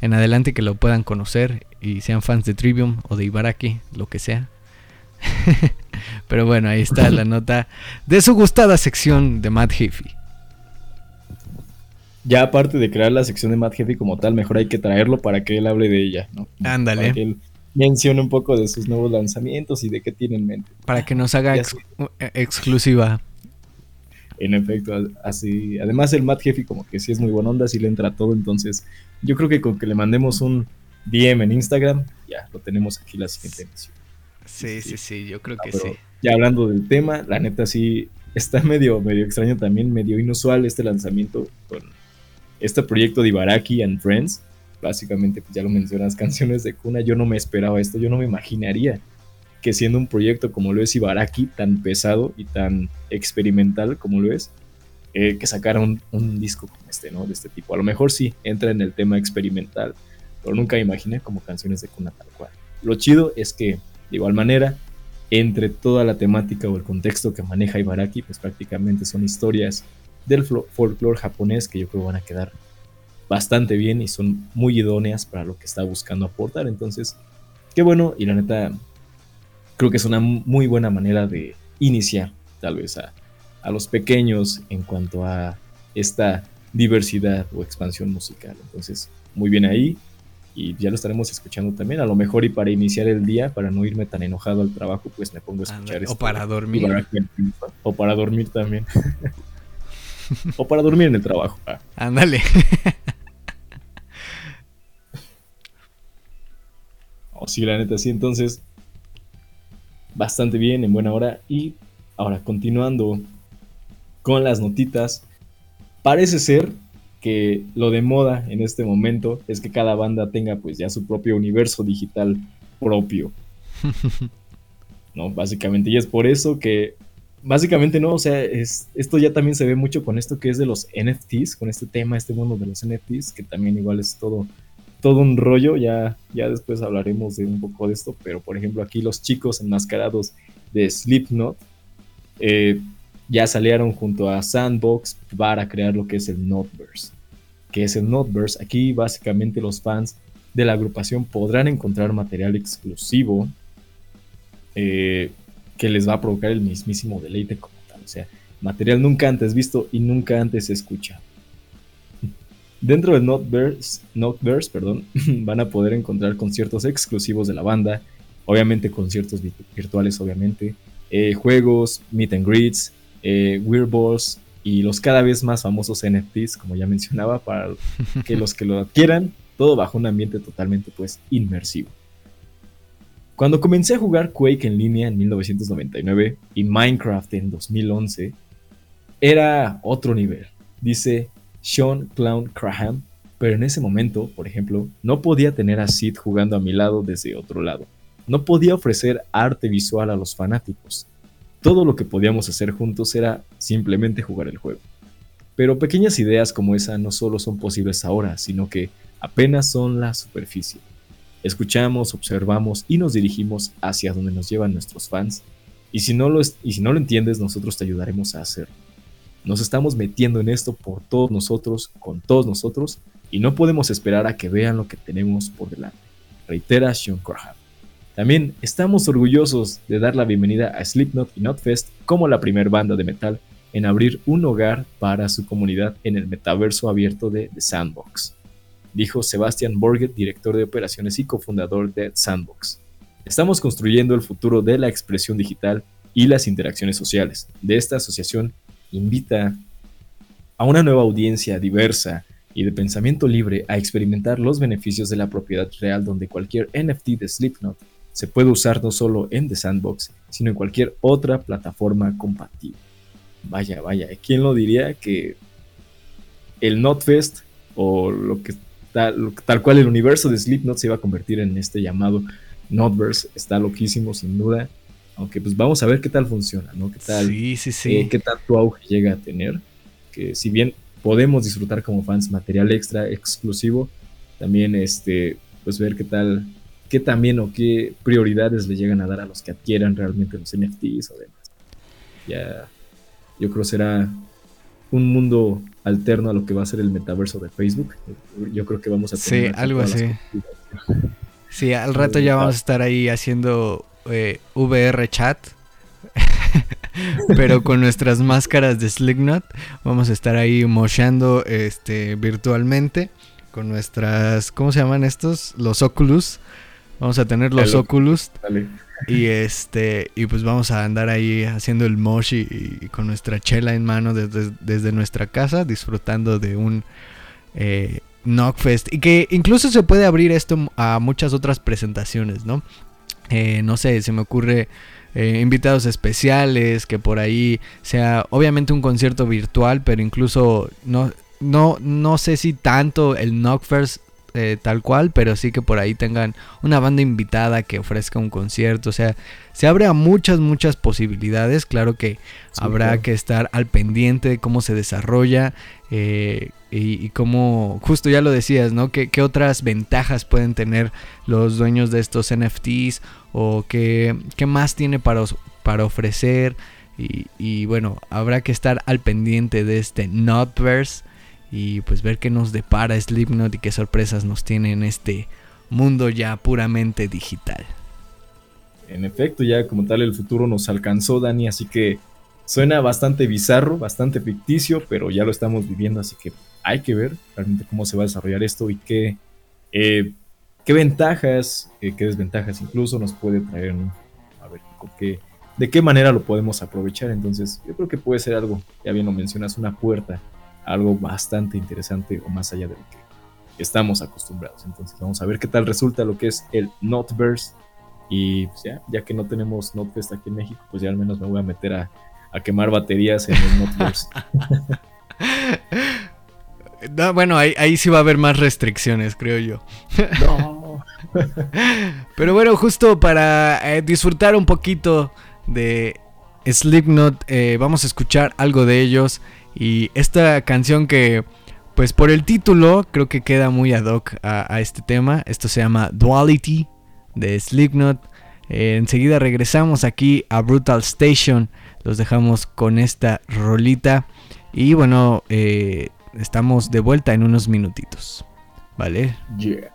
en adelante que lo puedan conocer y sean fans de Trivium o de Ibaraki, lo que sea. Pero bueno, ahí está la nota de su gustada sección de Matt Heafy. Ya aparte de crear la sección de Matt Heafy como tal, mejor hay que traerlo para que él hable de ella, ¿no? Ándale. Para que él mencione un poco de sus nuevos lanzamientos y de qué tiene en mente. Para que nos haga exclusiva. En efecto, así. Además, el Matt Heafy, como que sí es muy buena onda, sí le entra todo. Entonces, yo creo que con que le mandemos un DM en Instagram, ya lo tenemos aquí la siguiente emisión. Sí, sí, sí, yo creo que sí. Ya hablando del tema, la neta sí está medio, medio extraño también, medio inusual este lanzamiento con este proyecto de Ibaraki and Friends. Básicamente, pues ya lo mencionas, canciones de cuna. Yo no me esperaba esto, yo no me imaginaría que siendo un proyecto como lo es Ibaraki, tan pesado y tan experimental como lo es, eh, que sacara un, disco como este, ¿no? De este tipo. A lo mejor sí entra en el tema experimental, pero nunca imaginé como canciones de cuna tal cual. Lo chido es que, de igual manera, entre toda la temática o el contexto que maneja Ibaraki, pues prácticamente son historias del folclore japonés que yo creo van a quedar bastante bien y son muy idóneas para lo que está buscando aportar. Entonces, qué bueno y la neta creo que es una muy buena manera de iniciar tal vez a, los pequeños en cuanto a esta diversidad o expansión musical. Entonces, muy bien ahí y ya lo estaremos escuchando también. A lo mejor y para iniciar el día, para no irme tan enojado al trabajo, pues me pongo a escuchar esto. O para dormir. O para dormir también. o para dormir en el trabajo. Ah. Ándale. oh, sí, la neta, sí. Entonces, bastante bien, en buena hora. Y ahora, continuando con las notitas, parece ser que lo de moda en este momento es que cada banda tenga pues ya su propio universo digital propio. ¿No? Básicamente, y es por eso que básicamente no, o sea, es, esto ya también se ve mucho con esto que es de los NFTs, con este tema, este mundo de los NFTs, que también igual es todo todo un rollo, ya, ya después hablaremos de un poco de esto, pero por ejemplo aquí los chicos enmascarados de Slipknot eh, ya salieron junto a Sandbox para crear lo que es el Notverse. Que es el Notverse, aquí básicamente los fans de la agrupación podrán encontrar material exclusivo eh, que les va a provocar el mismísimo deleite como tal, o sea, material nunca antes visto y nunca antes escuchado. Dentro de Noteverse, perdón, van a poder encontrar conciertos exclusivos de la banda, obviamente conciertos virtuales, obviamente, eh, juegos, meet and greets, eh, Weird Balls y los cada vez más famosos NFTs, como ya mencionaba, para que los que lo adquieran, todo bajo un ambiente totalmente pues inmersivo. Cuando comencé a jugar Quake en línea en 1999 y Minecraft en 2011, era otro nivel. Dice sean Clown Graham, pero en ese momento, por ejemplo, no podía tener a Sid jugando a mi lado desde otro lado. No podía ofrecer arte visual a los fanáticos. Todo lo que podíamos hacer juntos era simplemente jugar el juego. Pero pequeñas ideas como esa no solo son posibles ahora, sino que apenas son la superficie. Escuchamos, observamos y nos dirigimos hacia donde nos llevan nuestros fans. Y si no lo, entiendes, nosotros te ayudaremos a hacerlo. Nos estamos metiendo en esto por todos nosotros, con todos nosotros, y no podemos esperar a que vean lo que tenemos por delante. Reitera Sean. También estamos orgullosos de dar la bienvenida a Slipknot y Notfest como la primer banda de metal en abrir un hogar para su comunidad en el metaverso abierto de The Sandbox, dijo Sebastian Borget, director de operaciones y cofundador de Sandbox. Estamos construyendo el futuro de la expresión digital y las interacciones sociales de esta asociación invita a una nueva audiencia diversa y de pensamiento libre a experimentar los beneficios de la propiedad real donde cualquier NFT de Slipknot se puede usar no solo en The Sandbox, sino en cualquier otra plataforma compatible. Vaya, vaya, ¿quién lo diría que el Notfest o lo que tal, tal cual el universo de Slipknot se iba a convertir en este llamado Notverse? Está loquísimo, sin duda. Aunque pues vamos a ver qué tal funciona, ¿no? Qué tal, sí, sí, sí. Eh, qué tanto auge llega a tener. Que si bien podemos disfrutar como fans material extra exclusivo, también este, pues ver qué tal, qué también o qué prioridades le llegan a dar a los que adquieran realmente los NFTs o demás. Ya, yo creo será un mundo alterno a lo que va a ser el metaverso de Facebook. Yo creo que vamos a tener. Sí, algo así. Sí, al rato ya vamos a estar ahí haciendo eh, VR chat. Pero con nuestras máscaras de Slipknot vamos a estar ahí moshando este, virtualmente con nuestras, ¿cómo se llaman estos? Los Oculus. Vamos a tener los Oculus. Y este, y pues vamos a andar ahí haciendo el mosh y, con nuestra chela en mano desde, nuestra casa, disfrutando de un eh, Knockfest. Y que incluso se puede abrir esto a muchas otras presentaciones, ¿no? Eh, no sé, se me ocurre eh, invitados especiales, que por ahí sea obviamente un concierto virtual, pero incluso no, no, no sé si tanto el Knockfest eh, tal cual, pero sí que por ahí tengan una banda invitada que ofrezca un concierto. O sea, se abre a muchas, muchas posibilidades. Claro que habrá que estar al pendiente de cómo se desarrolla eh, y, cómo, justo ya lo decías, ¿no? ¿Qué, otras ventajas pueden tener los dueños de estos NFTs o qué, qué más tiene para, para ofrecer? Y, y bueno, habrá que estar al pendiente de este Notverse y pues ver qué nos depara Slipknot y qué sorpresas nos tiene en este mundo ya puramente digital. En efecto, ya como tal el futuro nos alcanzó, Dani, así que suena bastante bizarro, bastante ficticio, pero ya lo estamos viviendo, así que hay que ver realmente cómo se va a desarrollar esto y qué, eh, qué ventajas, eh, qué desventajas incluso nos puede traer, a ver, qué, de qué manera lo podemos aprovechar. Entonces, yo creo que puede ser algo, ya bien lo mencionas, una puerta algo bastante interesante o más allá de lo que estamos acostumbrados. Entonces vamos a ver qué tal resulta lo que es el Notverse. Y pues ya, ya que no tenemos Notfest aquí en México, pues ya al menos me voy a meter a, quemar baterías en el Notverse. bueno, ahí, ahí sí va a haber más restricciones, creo yo. No. Pero bueno, justo para eh, disfrutar un poquito de Slipknot, eh, vamos a escuchar algo de ellos. Y esta canción que, pues por el título, creo que queda muy ad hoc a, este tema. Esto se llama Duality de Slipknot. Eh, enseguida regresamos aquí a Brutal Station. Los dejamos con esta rolita. Y bueno, eh, estamos de vuelta en unos minutitos. ¿Vale? Yeah.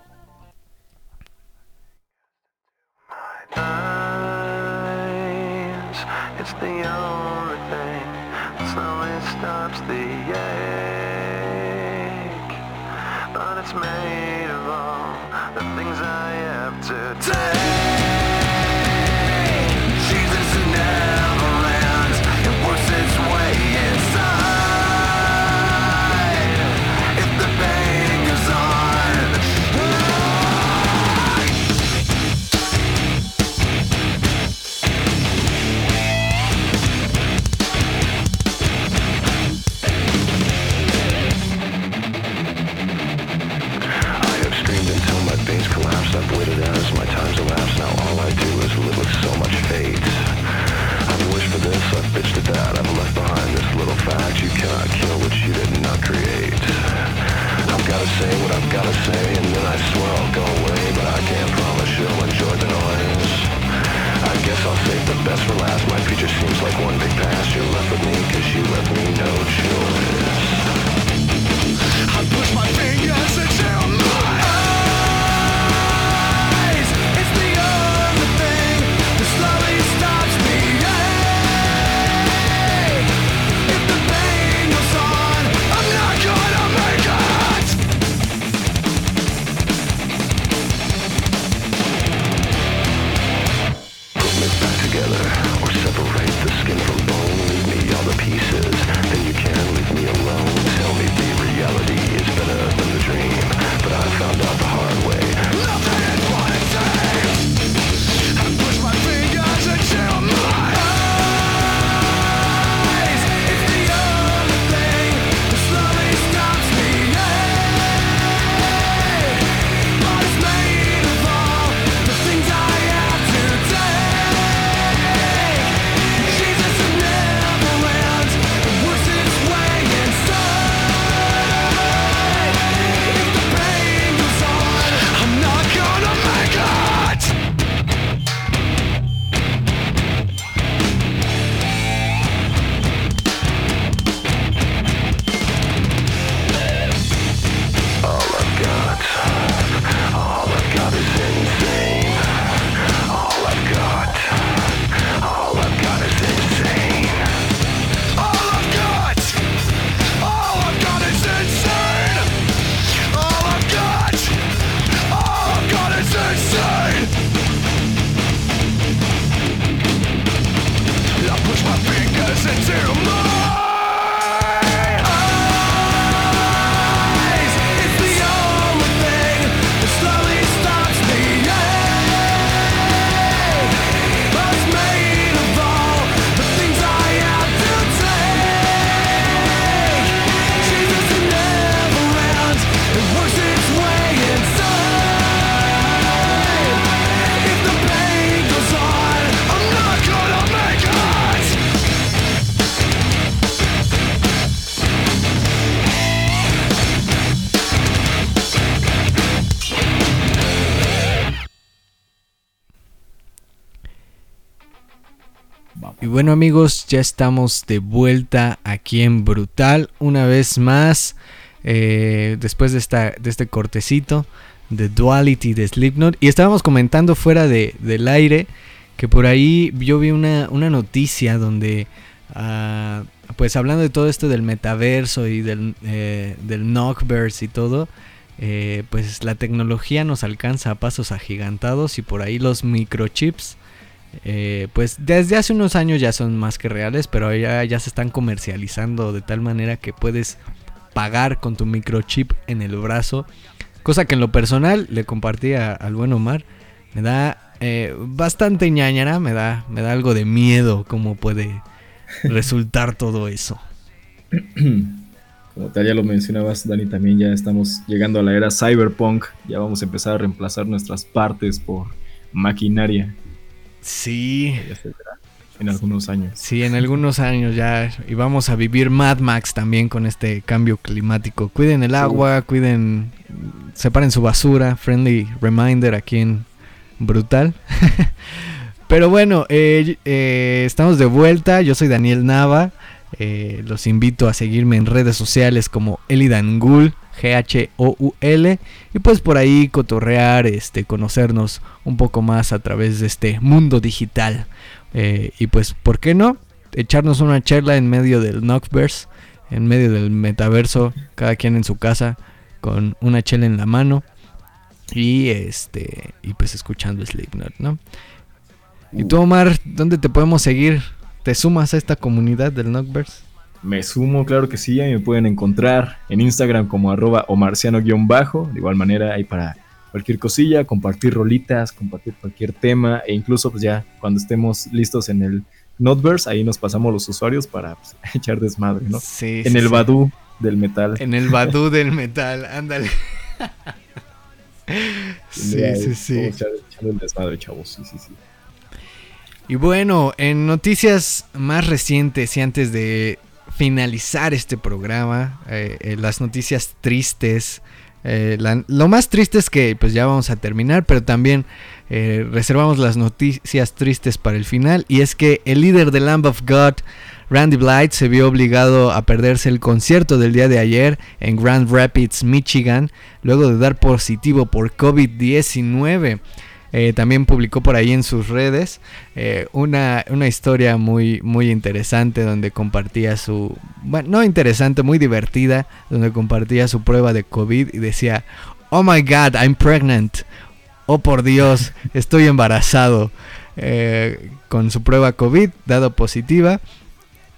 I've bitched at that. I've left behind this little fact. You cannot kill what you did not create. I've gotta say what I've gotta say, and then I swear I'll go away. But I can't promise you'll enjoy the noise. I guess I'll save the best for last. My future seems bueno amigos, ya estamos de vuelta aquí en Brutal una vez más. Eh, después de, esta, de este cortecito de Duality de Slipknot. Y estábamos comentando fuera de, del aire que por ahí yo vi una, una noticia donde, ah, pues hablando de todo esto del metaverso y del, eh, del Knockverse y todo, eh, pues la tecnología nos alcanza a pasos agigantados y por ahí los microchips eh, pues desde hace unos años ya son más que reales, pero ya, ya se están comercializando de tal manera que puedes pagar con tu microchip en el brazo. Cosa que en lo personal le compartí al buen Omar. Me da eh, bastante ñañara, me da, me da algo de miedo cómo puede resultar todo eso. Como tal ya lo mencionabas, Dani, también ya estamos llegando a la era cyberpunk. Ya vamos a empezar a reemplazar nuestras partes por maquinaria. Sí. En algunos años. Sí, en algunos años ya. Y vamos a vivir Mad Max también con este cambio climático. Cuiden el agua, cuiden. Separen su basura. Friendly reminder aquí en Brutal. Pero bueno, eh, eh, estamos de vuelta. Yo soy Daniel Nava. Eh, los invito a seguirme en redes sociales como Elidangul, G-H-O-U-L. Y pues por ahí cotorrear, este, conocernos un poco más a través de este mundo digital. Eh, y pues, ¿por qué no? Echarnos una charla en medio del Knockverse, en medio del metaverso, cada quien en su casa, con una chela en la mano. Y este, y pues escuchando Slipknot, ¿no? Y tú, Omar, ¿dónde te podemos seguir? ¿Te sumas a esta comunidad del Knockverse? Me sumo, claro que sí, ahí me pueden encontrar en Instagram como arroba omarciano-bajo, de igual manera ahí para cualquier cosilla, compartir rolitas, compartir cualquier tema e incluso pues ya cuando estemos listos en el Notverse, ahí nos pasamos los usuarios para pues, echar desmadre, ¿no? Sí. En el Badu del metal. En el Badu del metal, ándale. sí, sí, sí. Echar, echar el desmadre, chavos, sí, sí, sí. Y bueno, en noticias más recientes y antes de finalizar este programa, eh, eh, las noticias tristes. Eh, lo más triste es que pues ya vamos a terminar, pero también reservamos las noticias tristes para el final. Y es que el líder de Lamb of God, Randy Blythe, se vio obligado a perderse el concierto del día de ayer en Grand Rapids, Michigan, luego de dar positivo por COVID-19. Eh, también publicó por ahí en sus redes eh, una, una, historia muy, muy interesante donde compartía su, bueno, no interesante, muy divertida, donde compartía su prueba de COVID y decía, oh my god, I'm pregnant, oh por Dios, estoy embarazado, eh, con su prueba COVID dado positiva.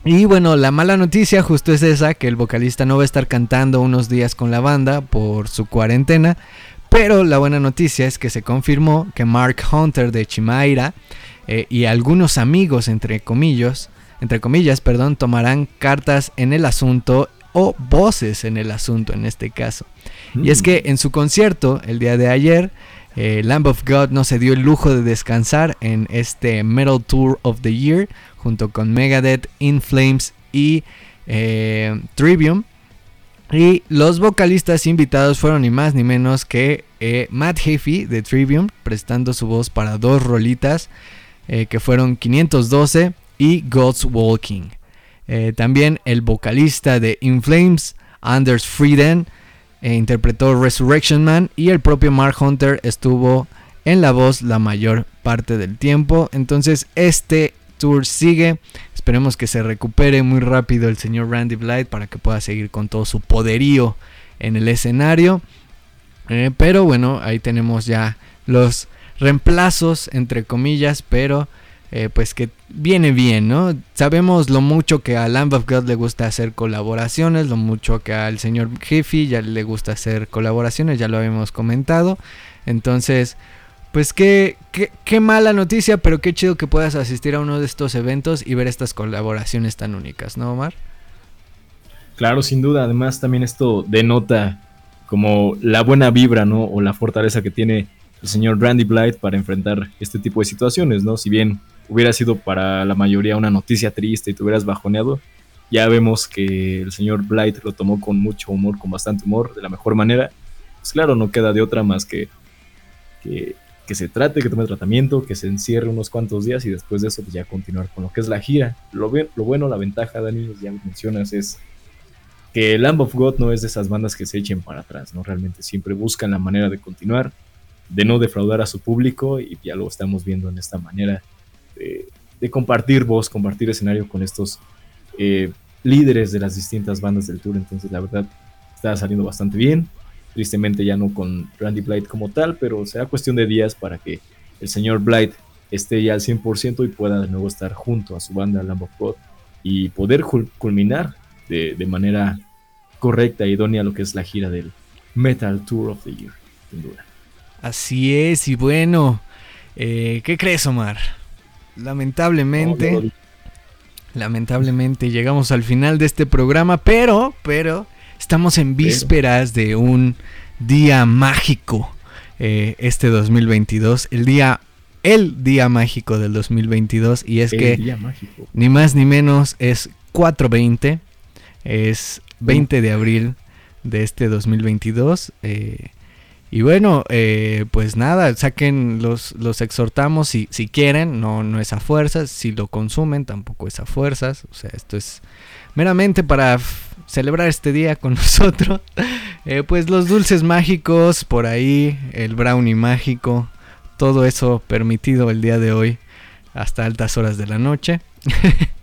Y bueno, la mala noticia justo es esa, que el vocalista no va a estar cantando unos días con la banda por su cuarentena. Pero la buena noticia es que se confirmó que Mark Hunter de Chimaira eh, y algunos amigos, entre comillas, entre comillas, perdón, tomarán cartas en el asunto o voces en el asunto en este caso. Y es que en su concierto el día de ayer, eh, Lamb of God no se dio el lujo de descansar en este Metal Tour of the Year junto con Megadeth, In Flames y eh, Trivium. Y los vocalistas invitados fueron ni más ni menos que eh, Matt Heafy de Trivium, prestando su voz para dos rolitas eh, que fueron 512 y God's Walking. Eh, también el vocalista de In Flames, Anders Frieden, interpretó Resurrection Man y el propio Mark Hunter estuvo en la voz la mayor parte del tiempo. Entonces este tour sigue. Esperemos que se recupere muy rápido el señor Randy Blythe para que pueda seguir con todo su poderío en el escenario. Eh, pero bueno, ahí tenemos ya los reemplazos, entre comillas, pero eh, pues que viene bien, ¿no? Sabemos lo mucho que a Lamb of God le gusta hacer colaboraciones, lo mucho que al señor Jiffy ya le gusta hacer colaboraciones, ya lo habíamos comentado. Entonces, pues qué, qué, qué, mala noticia, pero qué chido que puedas asistir a uno de estos eventos y ver estas colaboraciones tan únicas, ¿no, Omar? Claro, sin duda. Además, también esto denota como la buena vibra, ¿no? O la fortaleza que tiene el señor Randy Blythe para enfrentar este tipo de situaciones, ¿no? Si bien hubiera sido para la mayoría una noticia triste y te hubieras bajoneado, ya vemos que el señor Blythe lo tomó con mucho humor, con bastante humor, de la mejor manera. Pues claro, no queda de otra más que que se trate, que tome tratamiento, que se encierre unos cuantos días y después de eso pues ya continuar con lo que es la gira. Lo, lo bueno, la ventaja, Dani, ya mencionas, es que Lamb of God no es de esas bandas que se echen para atrás, ¿no? Realmente siempre buscan la manera de continuar, de no defraudar a su público y ya lo estamos viendo en esta manera de, compartir voz, compartir escenario con estos eh, líderes de las distintas bandas del tour. Entonces, la verdad, está saliendo bastante bien. Tristemente ya no con Randy Blight como tal, pero será cuestión de días para que el señor Blight esté ya al 100% y pueda de nuevo estar junto a su banda Lamb of God y poder culminar de, manera correcta y idónea lo que es la gira del Metal Tour of the Year, sin duda. Así es, y bueno, eh, ¿qué crees, Omar? Lamentablemente, lamentablemente llegamos al final de este programa, pero, pero, estamos en vísperas de un día mágico eh, este 2022, el día el día mágico del 2022 y es que ni más ni menos es 420 es 20 de abril de este 2022. Eh, y bueno, eh, pues nada, saquen, los, los exhortamos si, si quieren, no, no es a fuerzas, si lo consumen tampoco es a fuerzas, o sea, esto es meramente para celebrar este día con nosotros. Eh, pues los dulces mágicos por ahí, el brownie mágico, todo eso permitido el día de hoy hasta altas horas de la noche.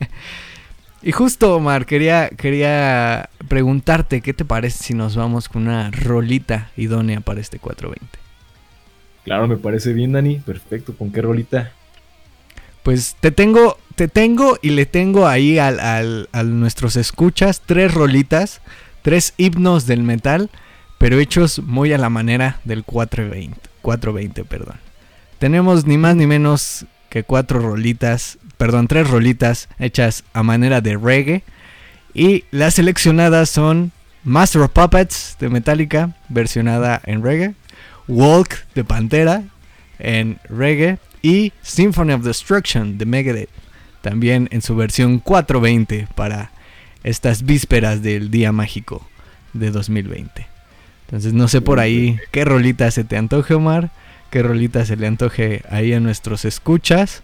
Y justo, Omar, quería, quería preguntarte qué te parece si nos vamos con una rolita idónea para este 420. Claro, me parece bien, Dani. Perfecto. ¿Con qué rolita? Pues te tengo, te tengo y le tengo ahí a nuestros escuchas tres rolitas, tres himnos del metal, pero hechos muy a la manera del 420, 420 perdón. Tenemos ni más ni menos que cuatro rolitas perdón, tres rolitas hechas a manera de reggae. Y las seleccionadas son Master of Puppets de Metallica, versionada en reggae. Walk de Pantera en reggae. Y Symphony of Destruction de Megadeth, también en su versión 420 para estas vísperas del día mágico de 2020. Entonces no sé por ahí qué rolita se te antoje Omar, qué rolita se le antoje ahí a nuestros escuchas.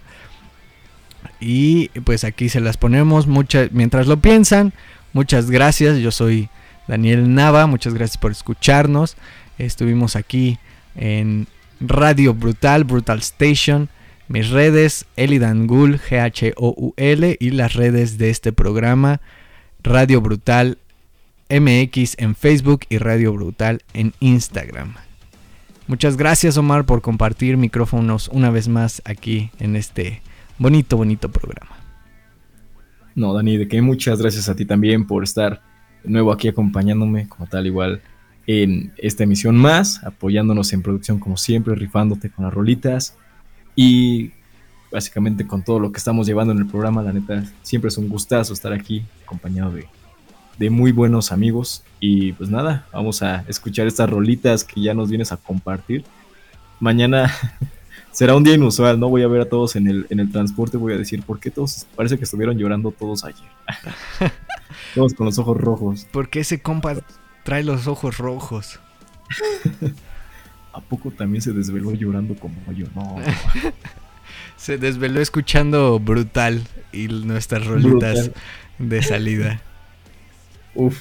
Y pues aquí se las ponemos mientras lo piensan. Muchas gracias, yo soy Daniel Nava, muchas gracias por escucharnos. Estuvimos aquí en Radio Brutal, Brutal Station. Mis redes, Elidan Gul, G-H-O-U-L, y las redes de este programa, Radio Brutal MX en Facebook y Radio Brutal en Instagram. Muchas gracias Omar por compartir micrófonos una vez más aquí en este bonito, bonito programa. No, Dani, de que muchas gracias a ti también por estar de nuevo aquí acompañándome, como tal, igual en esta emisión más, apoyándonos en producción como siempre, rifándote con las rolitas y básicamente con todo lo que estamos llevando en el programa, la neta, siempre es un gustazo estar aquí acompañado de, de muy buenos amigos y pues nada, vamos a escuchar estas rolitas que ya nos vienes a compartir. Mañana será un día inusual, ¿no? Voy a ver a todos en el, en el transporte, voy a decir, ¿por qué todos? Parece que estuvieron llorando todos ayer. todos con los ojos rojos. ¿Por qué ese compa trae los ojos rojos? ¿A poco también se desveló llorando como yo? No. se desveló escuchando Brutal y nuestras rolitas de salida. Uf.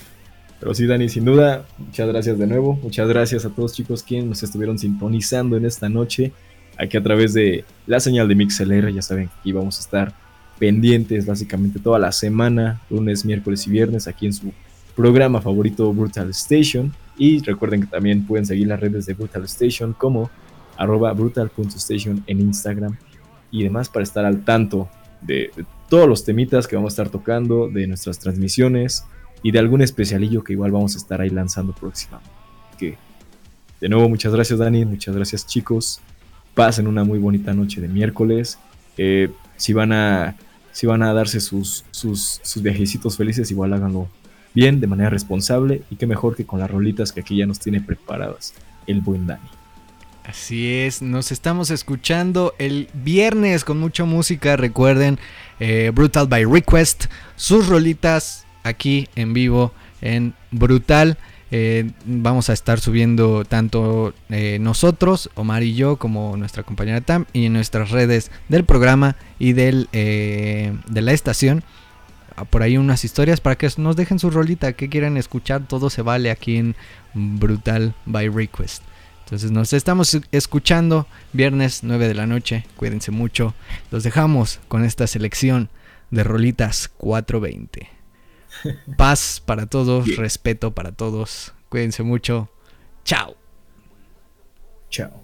Pero sí, Dani, sin duda, muchas gracias de nuevo. Muchas gracias a todos chicos quienes nos estuvieron sintonizando en esta noche aquí a través de la señal de MixLR. Ya saben que aquí vamos a estar pendientes básicamente toda la semana, lunes, miércoles y viernes, aquí en su programa favorito Brutal Station. Y recuerden que también pueden seguir las redes de Brutal Station como arroba brutal.station en Instagram y demás para estar al tanto de, todos los temitas que vamos a estar tocando, de nuestras transmisiones y de algún especialillo que igual vamos a estar ahí lanzando próximamente. Que de nuevo, muchas gracias Dani, muchas gracias chicos pasen una muy bonita noche de miércoles. Eh, si, van a, si van a darse sus, sus, sus viajecitos felices, igual háganlo bien, de manera responsable y qué mejor que con las rolitas que aquí ya nos tiene preparadas el buen Dani. Así es, nos estamos escuchando el viernes con mucha música, recuerden, eh, Brutal by Request, sus rolitas aquí en vivo en Brutal. Eh, vamos a estar subiendo tanto eh, nosotros, Omar y yo, como nuestra compañera Tam, y en nuestras redes del programa y del, de la estación. Por ahí unas historias para que nos dejen su rolita, que quieran escuchar, todo se vale aquí en Brutal by Request. Entonces nos estamos escuchando viernes 9 de la noche. Cuídense mucho. Los dejamos con esta selección de rolitas 420. Paz para todos, respeto para todos. Cuídense mucho. Chao. Chao.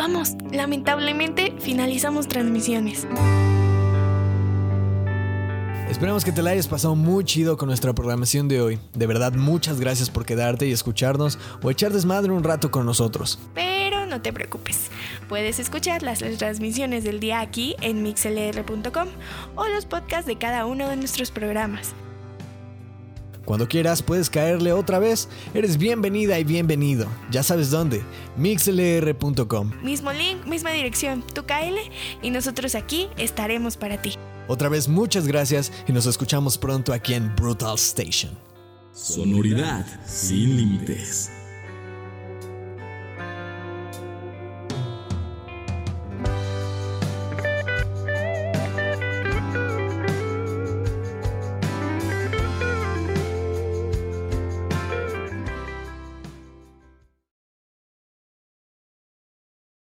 Vamos. Lamentablemente finalizamos transmisiones. Esperamos que te la hayas pasado muy chido con nuestra programación de hoy. De verdad, muchas gracias por quedarte y escucharnos o echar desmadre un rato con nosotros. Pero no te preocupes, puedes escuchar las transmisiones del día aquí en mixlr.com o los podcasts de cada uno de nuestros programas. Cuando quieras puedes caerle otra vez. Eres bienvenida y bienvenido. Ya sabes dónde. mixlr.com. Mismo link, misma dirección. Tú cáele y nosotros aquí estaremos para ti. Otra vez muchas gracias y nos escuchamos pronto aquí en Brutal Station. Sonoridad sin límites.